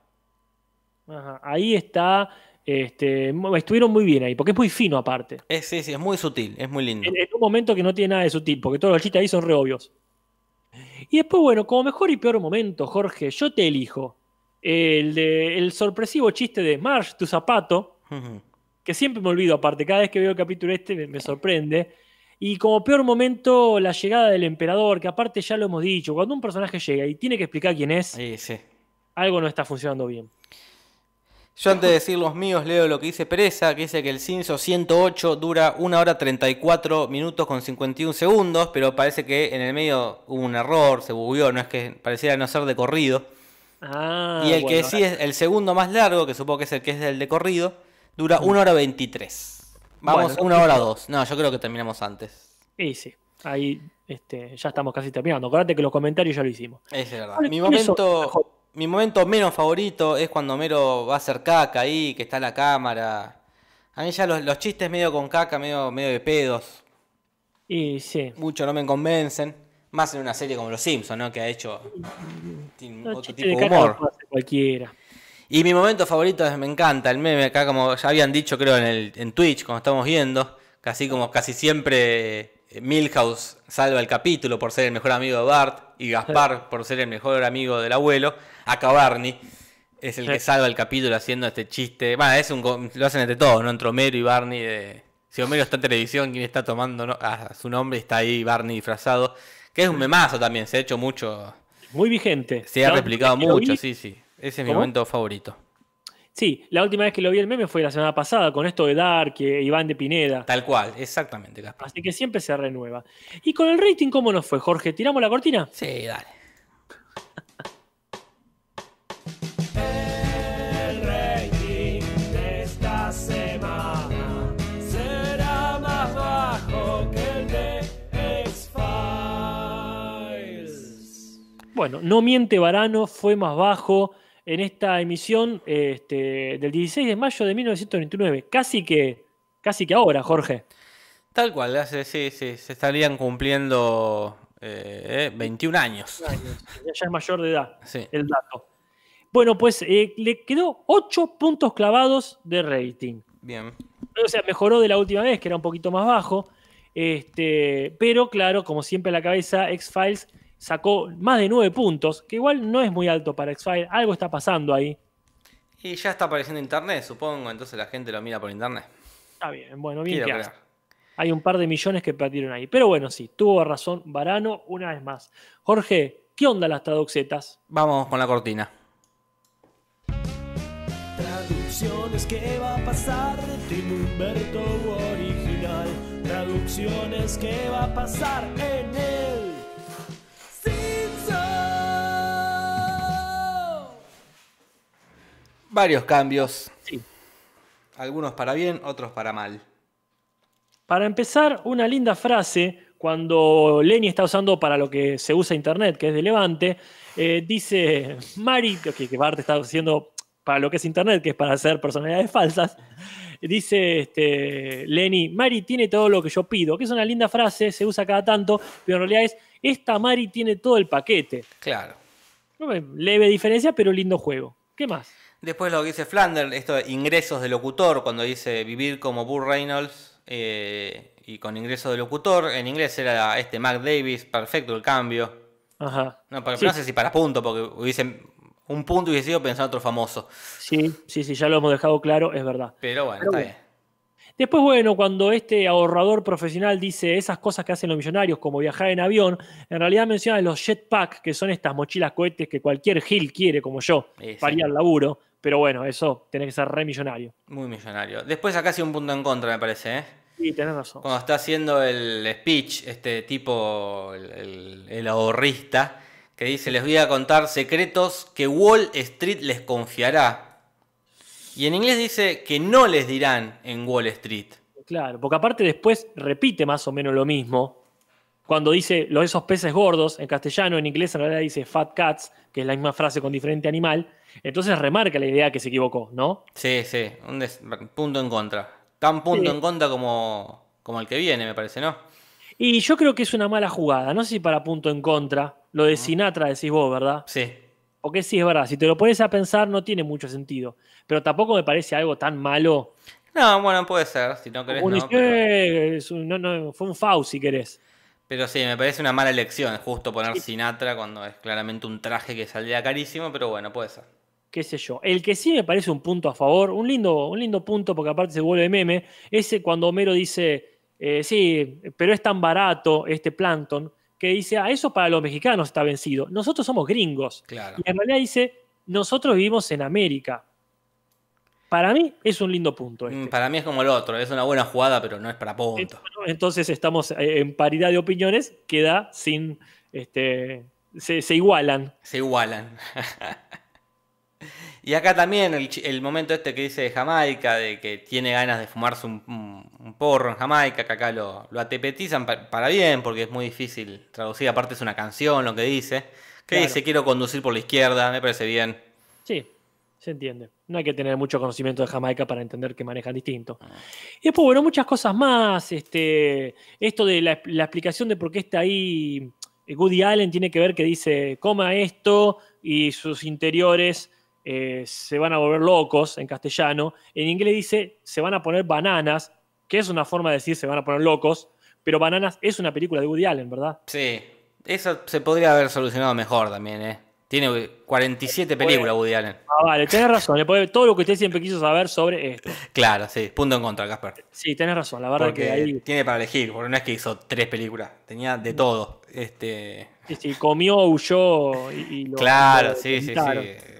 Ajá, Ahí está, este, estuvieron muy bien ahí, porque es muy fino aparte. Es, sí, sí, es muy sutil, es muy lindo. En, en un momento que no tiene nada de sutil, porque todos los chistes ahí son re obvios. Y después, bueno, como mejor y peor momento, Jorge, yo te elijo. El, de, el sorpresivo chiste de Marsh, tu zapato, que siempre me olvido aparte, cada vez que veo el capítulo este me, me sorprende. Y como peor momento, la llegada del emperador, que aparte ya lo hemos dicho, cuando un personaje llega y tiene que explicar quién es, Sí, sí. algo no está funcionando bien. Yo antes de decir los míos leo lo que dice Pereza, que dice que el Cinso 108 dura 1 hora 34 minutos con 51 segundos, pero parece que en el medio hubo un error, se bugueó, no es que pareciera no ser de corrido. Ah, y el que sí es el segundo más largo, que supongo que es el que es el de corrido, dura 1 hora 23. Vamos, Bueno, 1 hora 2. No, yo creo que terminamos antes. Y sí, ahí este, ya estamos casi terminando. Acordate que los comentarios ya lo hicimos. Es verdad. ¿Cuál- Mi momento? Mi momento menos favorito es cuando Mero va a hacer caca ahí, que está la cámara. A mí ya los, los chistes medio con caca, medio, medio de pedos, Y sí, mucho no me convencen. Más en una serie como Los Simpsons, ¿no? Que ha hecho otro tipo de humor. cualquiera. Y mi momento favorito es, me encanta, el meme acá, como ya habían dicho, creo, en, el, en Twitch, cuando estamos viendo. Casi como casi siempre eh, Milhouse salva el capítulo por ser el mejor amigo de Bart y Gaspar por ser el mejor amigo del abuelo. Acá Barney es el que salva el capítulo haciendo este chiste. Bueno, es un, lo hacen entre todos, ¿no? Entre Homero y Barney. De, si Homero está en televisión, ¿quién está tomando no? a su nombre? Está ahí Barney disfrazado. Que es un memazo también, se ha hecho mucho, Muy vigente. se ha replicado mucho, vi- sí, sí. Ese es mi momento favorito. Sí, la última vez que lo vi el meme fue la semana pasada con esto de Dark, Iván de Pineda. Tal cual, exactamente, Gaspar. Así que siempre se renueva. Y con el rating, ¿cómo nos fue, Jorge? ¿Tiramos la cortina? Sí, dale. Bueno, No Miente Varano fue más bajo en esta emisión este, del 16 de mayo de 1929. Casi que, casi que ahora, Jorge. Tal cual, sí, sí, se estarían cumpliendo eh, 21 años. Ya ya es mayor de edad. Sí. el dato. Bueno, pues eh, le quedó 8 puntos clavados de rating. Bien. O sea, mejoró de la última vez, que era un poquito más bajo. Este, pero claro, como siempre en la cabeza, X-Files sacó más de 9 puntos, que igual no es muy alto para X-File, algo está pasando ahí. Y ya está apareciendo internet, supongo, entonces la gente lo mira por internet. Está bien, bueno, bien que hace. Hay un par de millones que perdieron ahí. Pero bueno, sí, tuvo razón Varano una vez más. Jorge, ¿qué onda las traducetas? Vamos con la cortina. Traducciones, ¿qué va a pasar? Tim Humberto original. Traducciones, ¿qué va a pasar en el Varios cambios. Sí. Algunos para bien, otros para mal. Para empezar, una linda frase cuando Lenny está usando para lo que se usa Internet, que es de Levante, eh, dice, Mari, que, que Bart está haciendo para lo que es Internet, que es para hacer personalidades falsas, dice este, Lenny, Mari tiene todo lo que yo pido, que es una linda frase, se usa cada tanto, pero en realidad es, esta Mari tiene todo el paquete. Claro. Leve diferencia, pero lindo juego. ¿Qué más? Después lo que dice Flanders, esto de ingresos de locutor, cuando dice vivir como Burr Reynolds eh, y con ingresos de locutor. En inglés era este Mac Davis, perfecto el cambio. Ajá. No, para- Sí. no sé si para punto, porque hubiesen un punto hubiese sido pensar otro famoso. Sí, sí, sí, ya lo hemos dejado claro, es verdad. Pero bueno, Pero está bien. Después, bueno, cuando este ahorrador profesional dice esas cosas que hacen los millonarios, como viajar en avión, en realidad menciona los jetpack, que son estas mochilas cohetes que cualquier Gil quiere, como yo, Sí, sí. para ir al laburo. Pero bueno, eso tenés que ser re millonario. Muy millonario. Después acá sí un punto en contra, me parece, ¿eh? Sí, tenés razón. Cuando está haciendo el speech, este tipo, el, el- el ahorrista, que dice, les voy a contar secretos que Wall Street les confiará. Y en inglés dice que no les dirán en Wall Street. Claro, porque aparte después repite más o menos lo mismo. Cuando dice los esos peces gordos en castellano, en inglés en realidad dice fat cats, que es la misma frase con diferente animal. Entonces remarca la idea que se equivocó, ¿no? Sí, sí, un punto en contra. Tan punto Sí. en contra como, como el que viene, me parece, ¿no? Y yo creo que es una mala jugada. No sé si para punto en contra. Lo de Sinatra decís vos, ¿verdad? Sí. Porque sí, es verdad. Si te lo pones a pensar, no tiene mucho sentido. Pero tampoco me parece algo tan malo. No, bueno, puede ser, si no querés, Como no. dice, Pero, "Eh, es un- no, no, fue un FAU si querés. Pero sí, me parece una mala elección, justo poner Sinatra cuando es claramente un traje que saldría carísimo, pero bueno, puede ser. qué sé yo. El que sí me parece un punto a favor, un lindo, un lindo punto porque aparte se vuelve meme, ese cuando Homero dice, eh, sí, pero es tan barato este plancton, que dice, ah, eso para los mexicanos está vencido. Nosotros somos gringos. Claro. Y en realidad dice, nosotros vivimos en América. Para mí es un lindo punto. Mm, Este. Para mí es como el otro, es una buena jugada, pero no es para punto. Entonces estamos eh, en paridad de opiniones, queda sin, este, se, se igualan. Se igualan. y acá también el, momento este que dice de Jamaica, de que tiene ganas de fumarse un, un- un porro en Jamaica, que acá lo, lo atepetizan pa- para bien, porque es muy difícil traducir, aparte es una canción lo que dice. Que Claro. dice quiero conducir por la izquierda, me parece bien. Sí, se entiende. No hay que tener mucho conocimiento de Jamaica para entender que manejan distinto. Ah. Y después, bueno, muchas cosas más. Este, esto de la, la explicación de por qué está ahí eh, Woody Allen tiene que ver que dice, coma esto y sus interiores eh, se van a volver locos en castellano. En inglés dice, se van a poner bananas, que es una forma de decir se van a poner locos, pero Bananas es una película de Woody Allen, ¿verdad? Sí, eso se podría haber solucionado mejor también, ¿eh? Tiene 47 películas Woody Allen. Ah, vale, tenés razón. le puede- Todo lo que usted siempre quiso saber sobre esto. Claro, sí, punto en contra, Casper. Sí, tenés razón. La verdad Porque que ahí tiene para elegir, porque no es que hizo tres películas, tenía de todo. Este, sí, sí, comió, huyó y, y lo- claro, lo sí, sí, sí.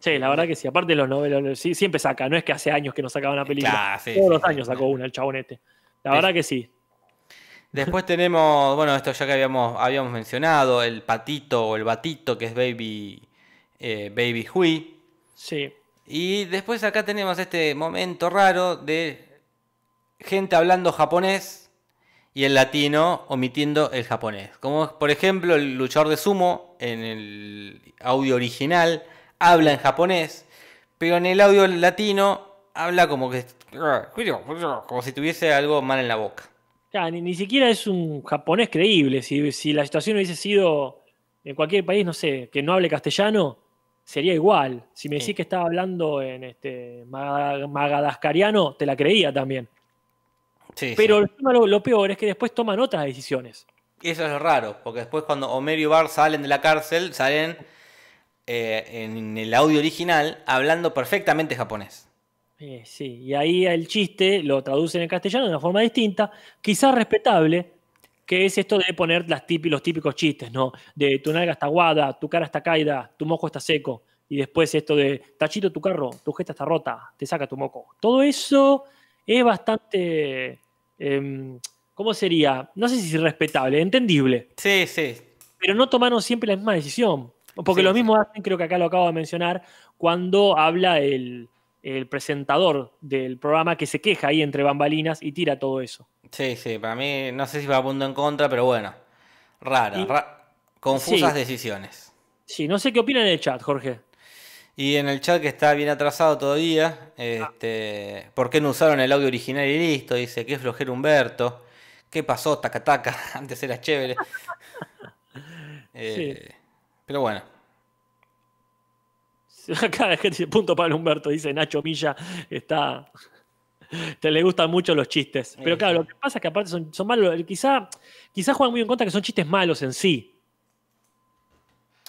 Sí, la verdad que sí. Aparte los novelos, sí, siempre saca. No es que hace años que no sacaba una película. Claro, sí, Todos sí, los años sacó una, el chabonete. La verdad que sí. Después tenemos, bueno, esto ya que habíamos, habíamos mencionado, el patito o el batito que es Baby, eh, Baby Hui. Sí. Y después acá tenemos este momento raro de gente hablando japonés y el latino omitiendo el japonés. Como por ejemplo el luchador de sumo en el audio original habla en japonés, pero en el audio latino habla como que como si tuviese algo mal en la boca. Claro, ni, ni siquiera es un japonés creíble. Si, si la situación hubiese sido en cualquier país, no sé, que no hable castellano, sería igual. Si me decís que estaba hablando en este maga- magadascariano, te la creía también. Sí, Pero sí. lo, lo peor es que después toman otras decisiones. Eso es lo raro, porque después cuando Homero y Bart salen de la cárcel, salen eh, en el audio original hablando perfectamente japonés. Eh, sí, y ahí el chiste lo traducen en castellano de una forma distinta, quizás respetable, que es esto de poner las los típicos chistes, ¿no? De tu nalga está aguada, tu cara está caída, tu moco está seco. Y después esto de tachito tu carro, tu jeta está rota, te saca tu moco. Todo eso es bastante. em, ¿Cómo sería? No sé si es respetable, entendible. Sí, sí. Pero no tomaron siempre la misma decisión. Porque Sí, lo mismo hacen, creo que acá lo acabo de mencionar, cuando habla el, el presentador del programa que se queja ahí entre bambalinas y tira todo eso. Sí, sí, para mí no sé si va a punto en contra, pero bueno. Rara, Y- ra- confusas sí. decisiones. Sí, no sé qué opinan en el chat, Jorge. Y en el chat que está bien atrasado todavía, este, ¿por qué no usaron el audio original y listo? Dice, qué flojero Humberto. ¿Qué pasó? Taca taca. Antes era chévere. Eh, Pero bueno. Acá la gente dice, punto para Humberto, dice Nacho Milla, está... Te le gustan mucho los chistes. Pero claro, lo que pasa es que aparte son, son malos. Quizá, quizá juegan muy en contra que son chistes malos en sí.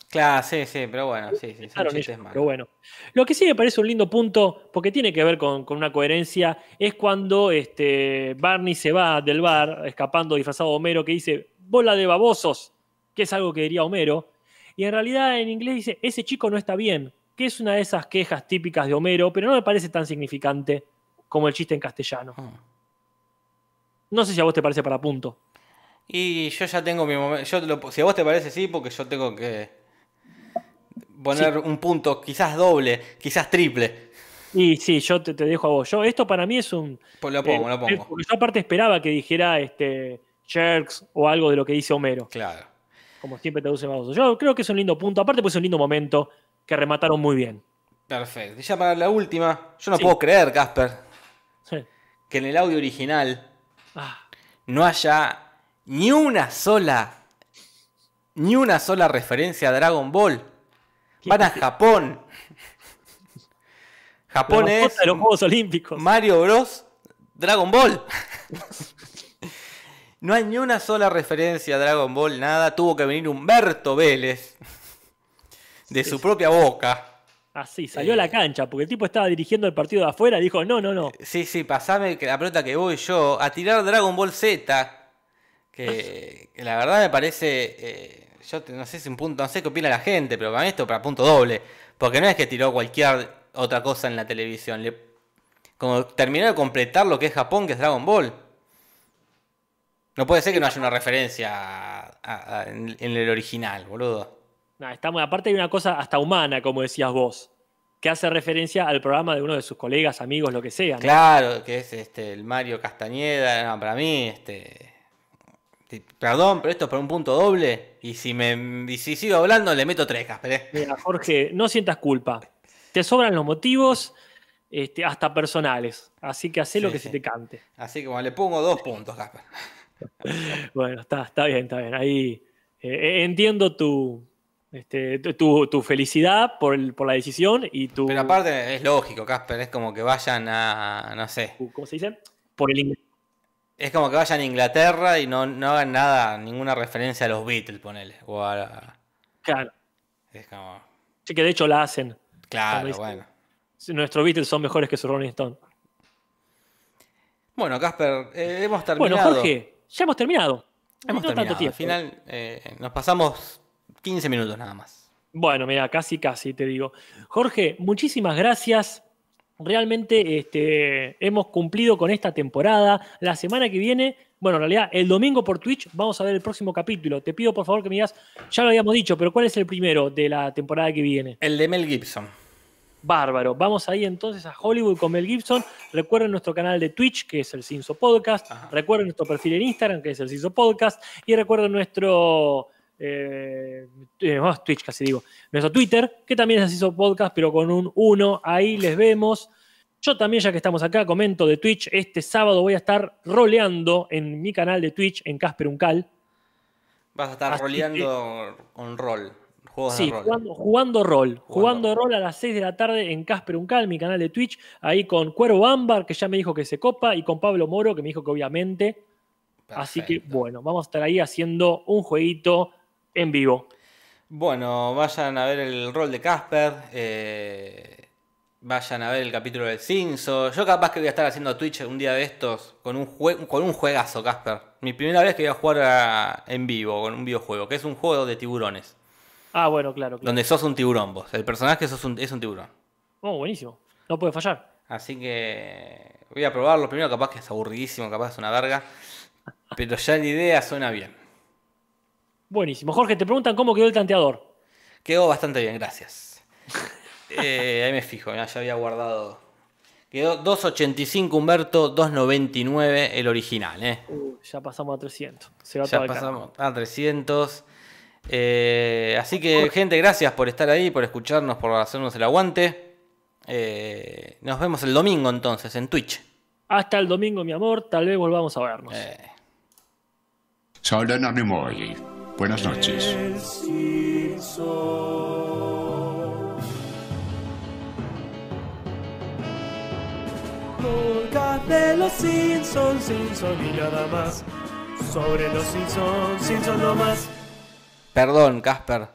Claro, sí, sí, pero bueno, sí, sí, son chistes ellos, malos. pero bueno. Lo que sí me parece un lindo punto, porque tiene que ver con, con una coherencia, es cuando este, Barney se va del bar, escapando disfrazado de Homero, que dice, bola de babosos, que es algo que diría Homero. Y en realidad en inglés dice, ese chico no está bien, que es una de esas quejas típicas de Homero, pero no me parece tan significante como el chiste en castellano. Mm. No sé si a vos te parece para punto. Y yo ya tengo mi momento. Yo te lo- si a vos te parece, sí, porque yo tengo que poner un punto, quizás doble, quizás triple. Y sí, yo te, te dejo a vos. Yo, esto para mí es un, Pues lo pongo, Eh, lo pongo. Porque yo aparte esperaba que dijera este, Jerks o algo de lo que dice Homero, Claro. como siempre traduce Baboso. Yo creo que es un lindo punto, aparte pues es un lindo momento que remataron muy bien. Perfecto. Y ya para la última, yo no Sí. puedo creer, Casper, Sí. que en el audio original Ah, no haya ni una sola, ni una sola referencia a Dragon Ball. ¿Qué- Van a Japón. Japón es de los Juegos Olímpicos. Mario Bros. Dragon Ball. No hay ni una sola referencia a Dragon Ball, nada. Tuvo que venir Humberto Vélez de su propia boca. Así, salió a Eh. la cancha, porque el tipo estaba dirigiendo el partido de afuera y dijo, no, no, no. Sí, sí, pasame la pelota que voy yo a tirar Dragon Ball Z. Que, que la verdad me parece. eh, yo no sé si un punto, no sé qué opina la gente, pero para mí esto para punto doble. Porque no es que tiró cualquier otra cosa en la televisión. Le, como terminó de completar lo que es Japón, que es Dragon Ball. No puede ser que no haya una referencia a- a- a- en, en el original, boludo. Nah, está aparte hay una cosa hasta humana, como decías vos, que hace referencia al programa de uno de sus colegas, amigos, lo que sea. ¿no? Claro, que es este el Mario Castañeda, no, para mí, este. Perdón, pero esto es por un punto doble. Y si me y si sigo hablando, le meto tres, Casper. eh. Mira, Jorge, no sientas culpa. Te sobran los motivos, este, hasta personales. Así que hacé lo Sí, que sí. se te cante. Así que bueno, le pongo dos puntos, Casper. Bueno, está, está bien, está bien. Ahí eh, entiendo tu, este, tu- felicidad por, el- por la decisión y tu, Pero aparte es lógico, Casper. Es como que vayan a. no sé. ¿cómo se dice? Por el. Es como que vayan a Inglaterra y no, no hagan nada, ninguna referencia a los Beatles, ponele. O a. Claro. Es como. Sí, que de hecho la hacen. Claro, bueno. Nuestros Beatles son mejores que su Rolling Stone. Bueno, Casper, eh, hemos terminado. Bueno, Jorge, ya hemos terminado. Hemos No tanto terminado. Al tiempo. final eh, nos pasamos 15 minutos nada más. Bueno, mira, casi, casi te digo. Jorge, muchísimas gracias. Realmente este, hemos cumplido con esta temporada. La semana que viene, bueno, en realidad el domingo por Twitch vamos a ver el próximo capítulo. Te pido por favor que me digas, ya lo habíamos dicho, pero ¿cuál es el primero de la temporada que viene? El de Mel Gibson. Bárbaro. Vamos ahí entonces a Hollywood con Mel Gibson. Recuerden nuestro canal de Twitch, que es el Cinso Podcast. Ajá. Recuerden nuestro perfil en Instagram, que es el Cinso Podcast. Y recuerden nuestro. Eh, eh, oh, Twitch casi digo. Nuestro Twitter, que también es Cinso Podcast, pero con un 1. Ahí les vemos. Yo también, ya que estamos acá, comento de Twitch. Este sábado voy a estar roleando en mi canal de Twitch, en Casper Uncal. Vas a estar Así roleando con rol. Juegos Sí, de rol. jugando, jugando rol. Jugando Jugando rol a las 6 de la tarde en Casper Uncal, mi canal de Twitch. Ahí con Cuervo Ámbar, que ya me dijo que se copa, y con Pablo Moro, que me dijo que obviamente. Así que bueno, vamos a estar ahí haciendo un jueguito en vivo. Bueno, vayan a ver el rol de Casper. eh, vayan a ver el capítulo del Cinso. Yo capaz que voy a estar haciendo Twitch un día de estos con un, jue- con un juegazo, Casper. Mi primera vez que voy a jugar a- en vivo con un videojuego, que es un juego de tiburones. Ah, bueno, claro, claro. Donde sos un tiburón vos. El personaje sos un- es un tiburón. Oh, buenísimo. No puede fallar. Así que voy a probarlo. Primero capaz que es aburridísimo, capaz es una verga. Pero ya la idea suena bien. Buenísimo. Jorge, te preguntan cómo quedó el tanteador. Quedó bastante bien, gracias. Eh, ahí me fijo, ya había guardado. Quedó 2.85 Humberto, 2.99 el original, ¿eh? Uh, ya pasamos a 300. Se va Ya pasamos a 300. Eh, así que, gente, gracias por estar ahí, por escucharnos, por hacernos el aguante. Eh, nos vemos el domingo entonces en Twitch. Hasta el domingo, mi amor. Tal vez volvamos a vernos. Eh. Buenas noches. De los Simpsons, Simpson y nada más. Sobre los Simpsons, Simpson no más. perdón, Casper.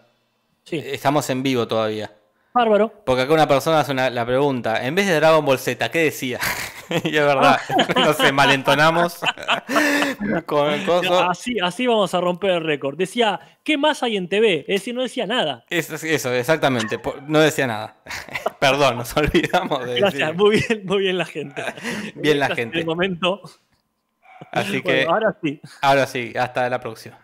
Sí. Estamos en vivo todavía. Bárbaro. Porque acá una persona hace una- la pregunta, en vez de Dragon Ball Z, ¿qué decía? y es verdad, no sé, malentonamos con coso. Así, así vamos a romper el récord. Decía, ¿qué más hay en TV? Es decir, no decía nada. Eso, eso, exactamente, no decía nada. Perdón, nos olvidamos de Gracias, decir. muy bien, muy bien la gente. Bien la gente. El momento. Así que Bueno, ahora sí. ahora sí, hasta la próxima.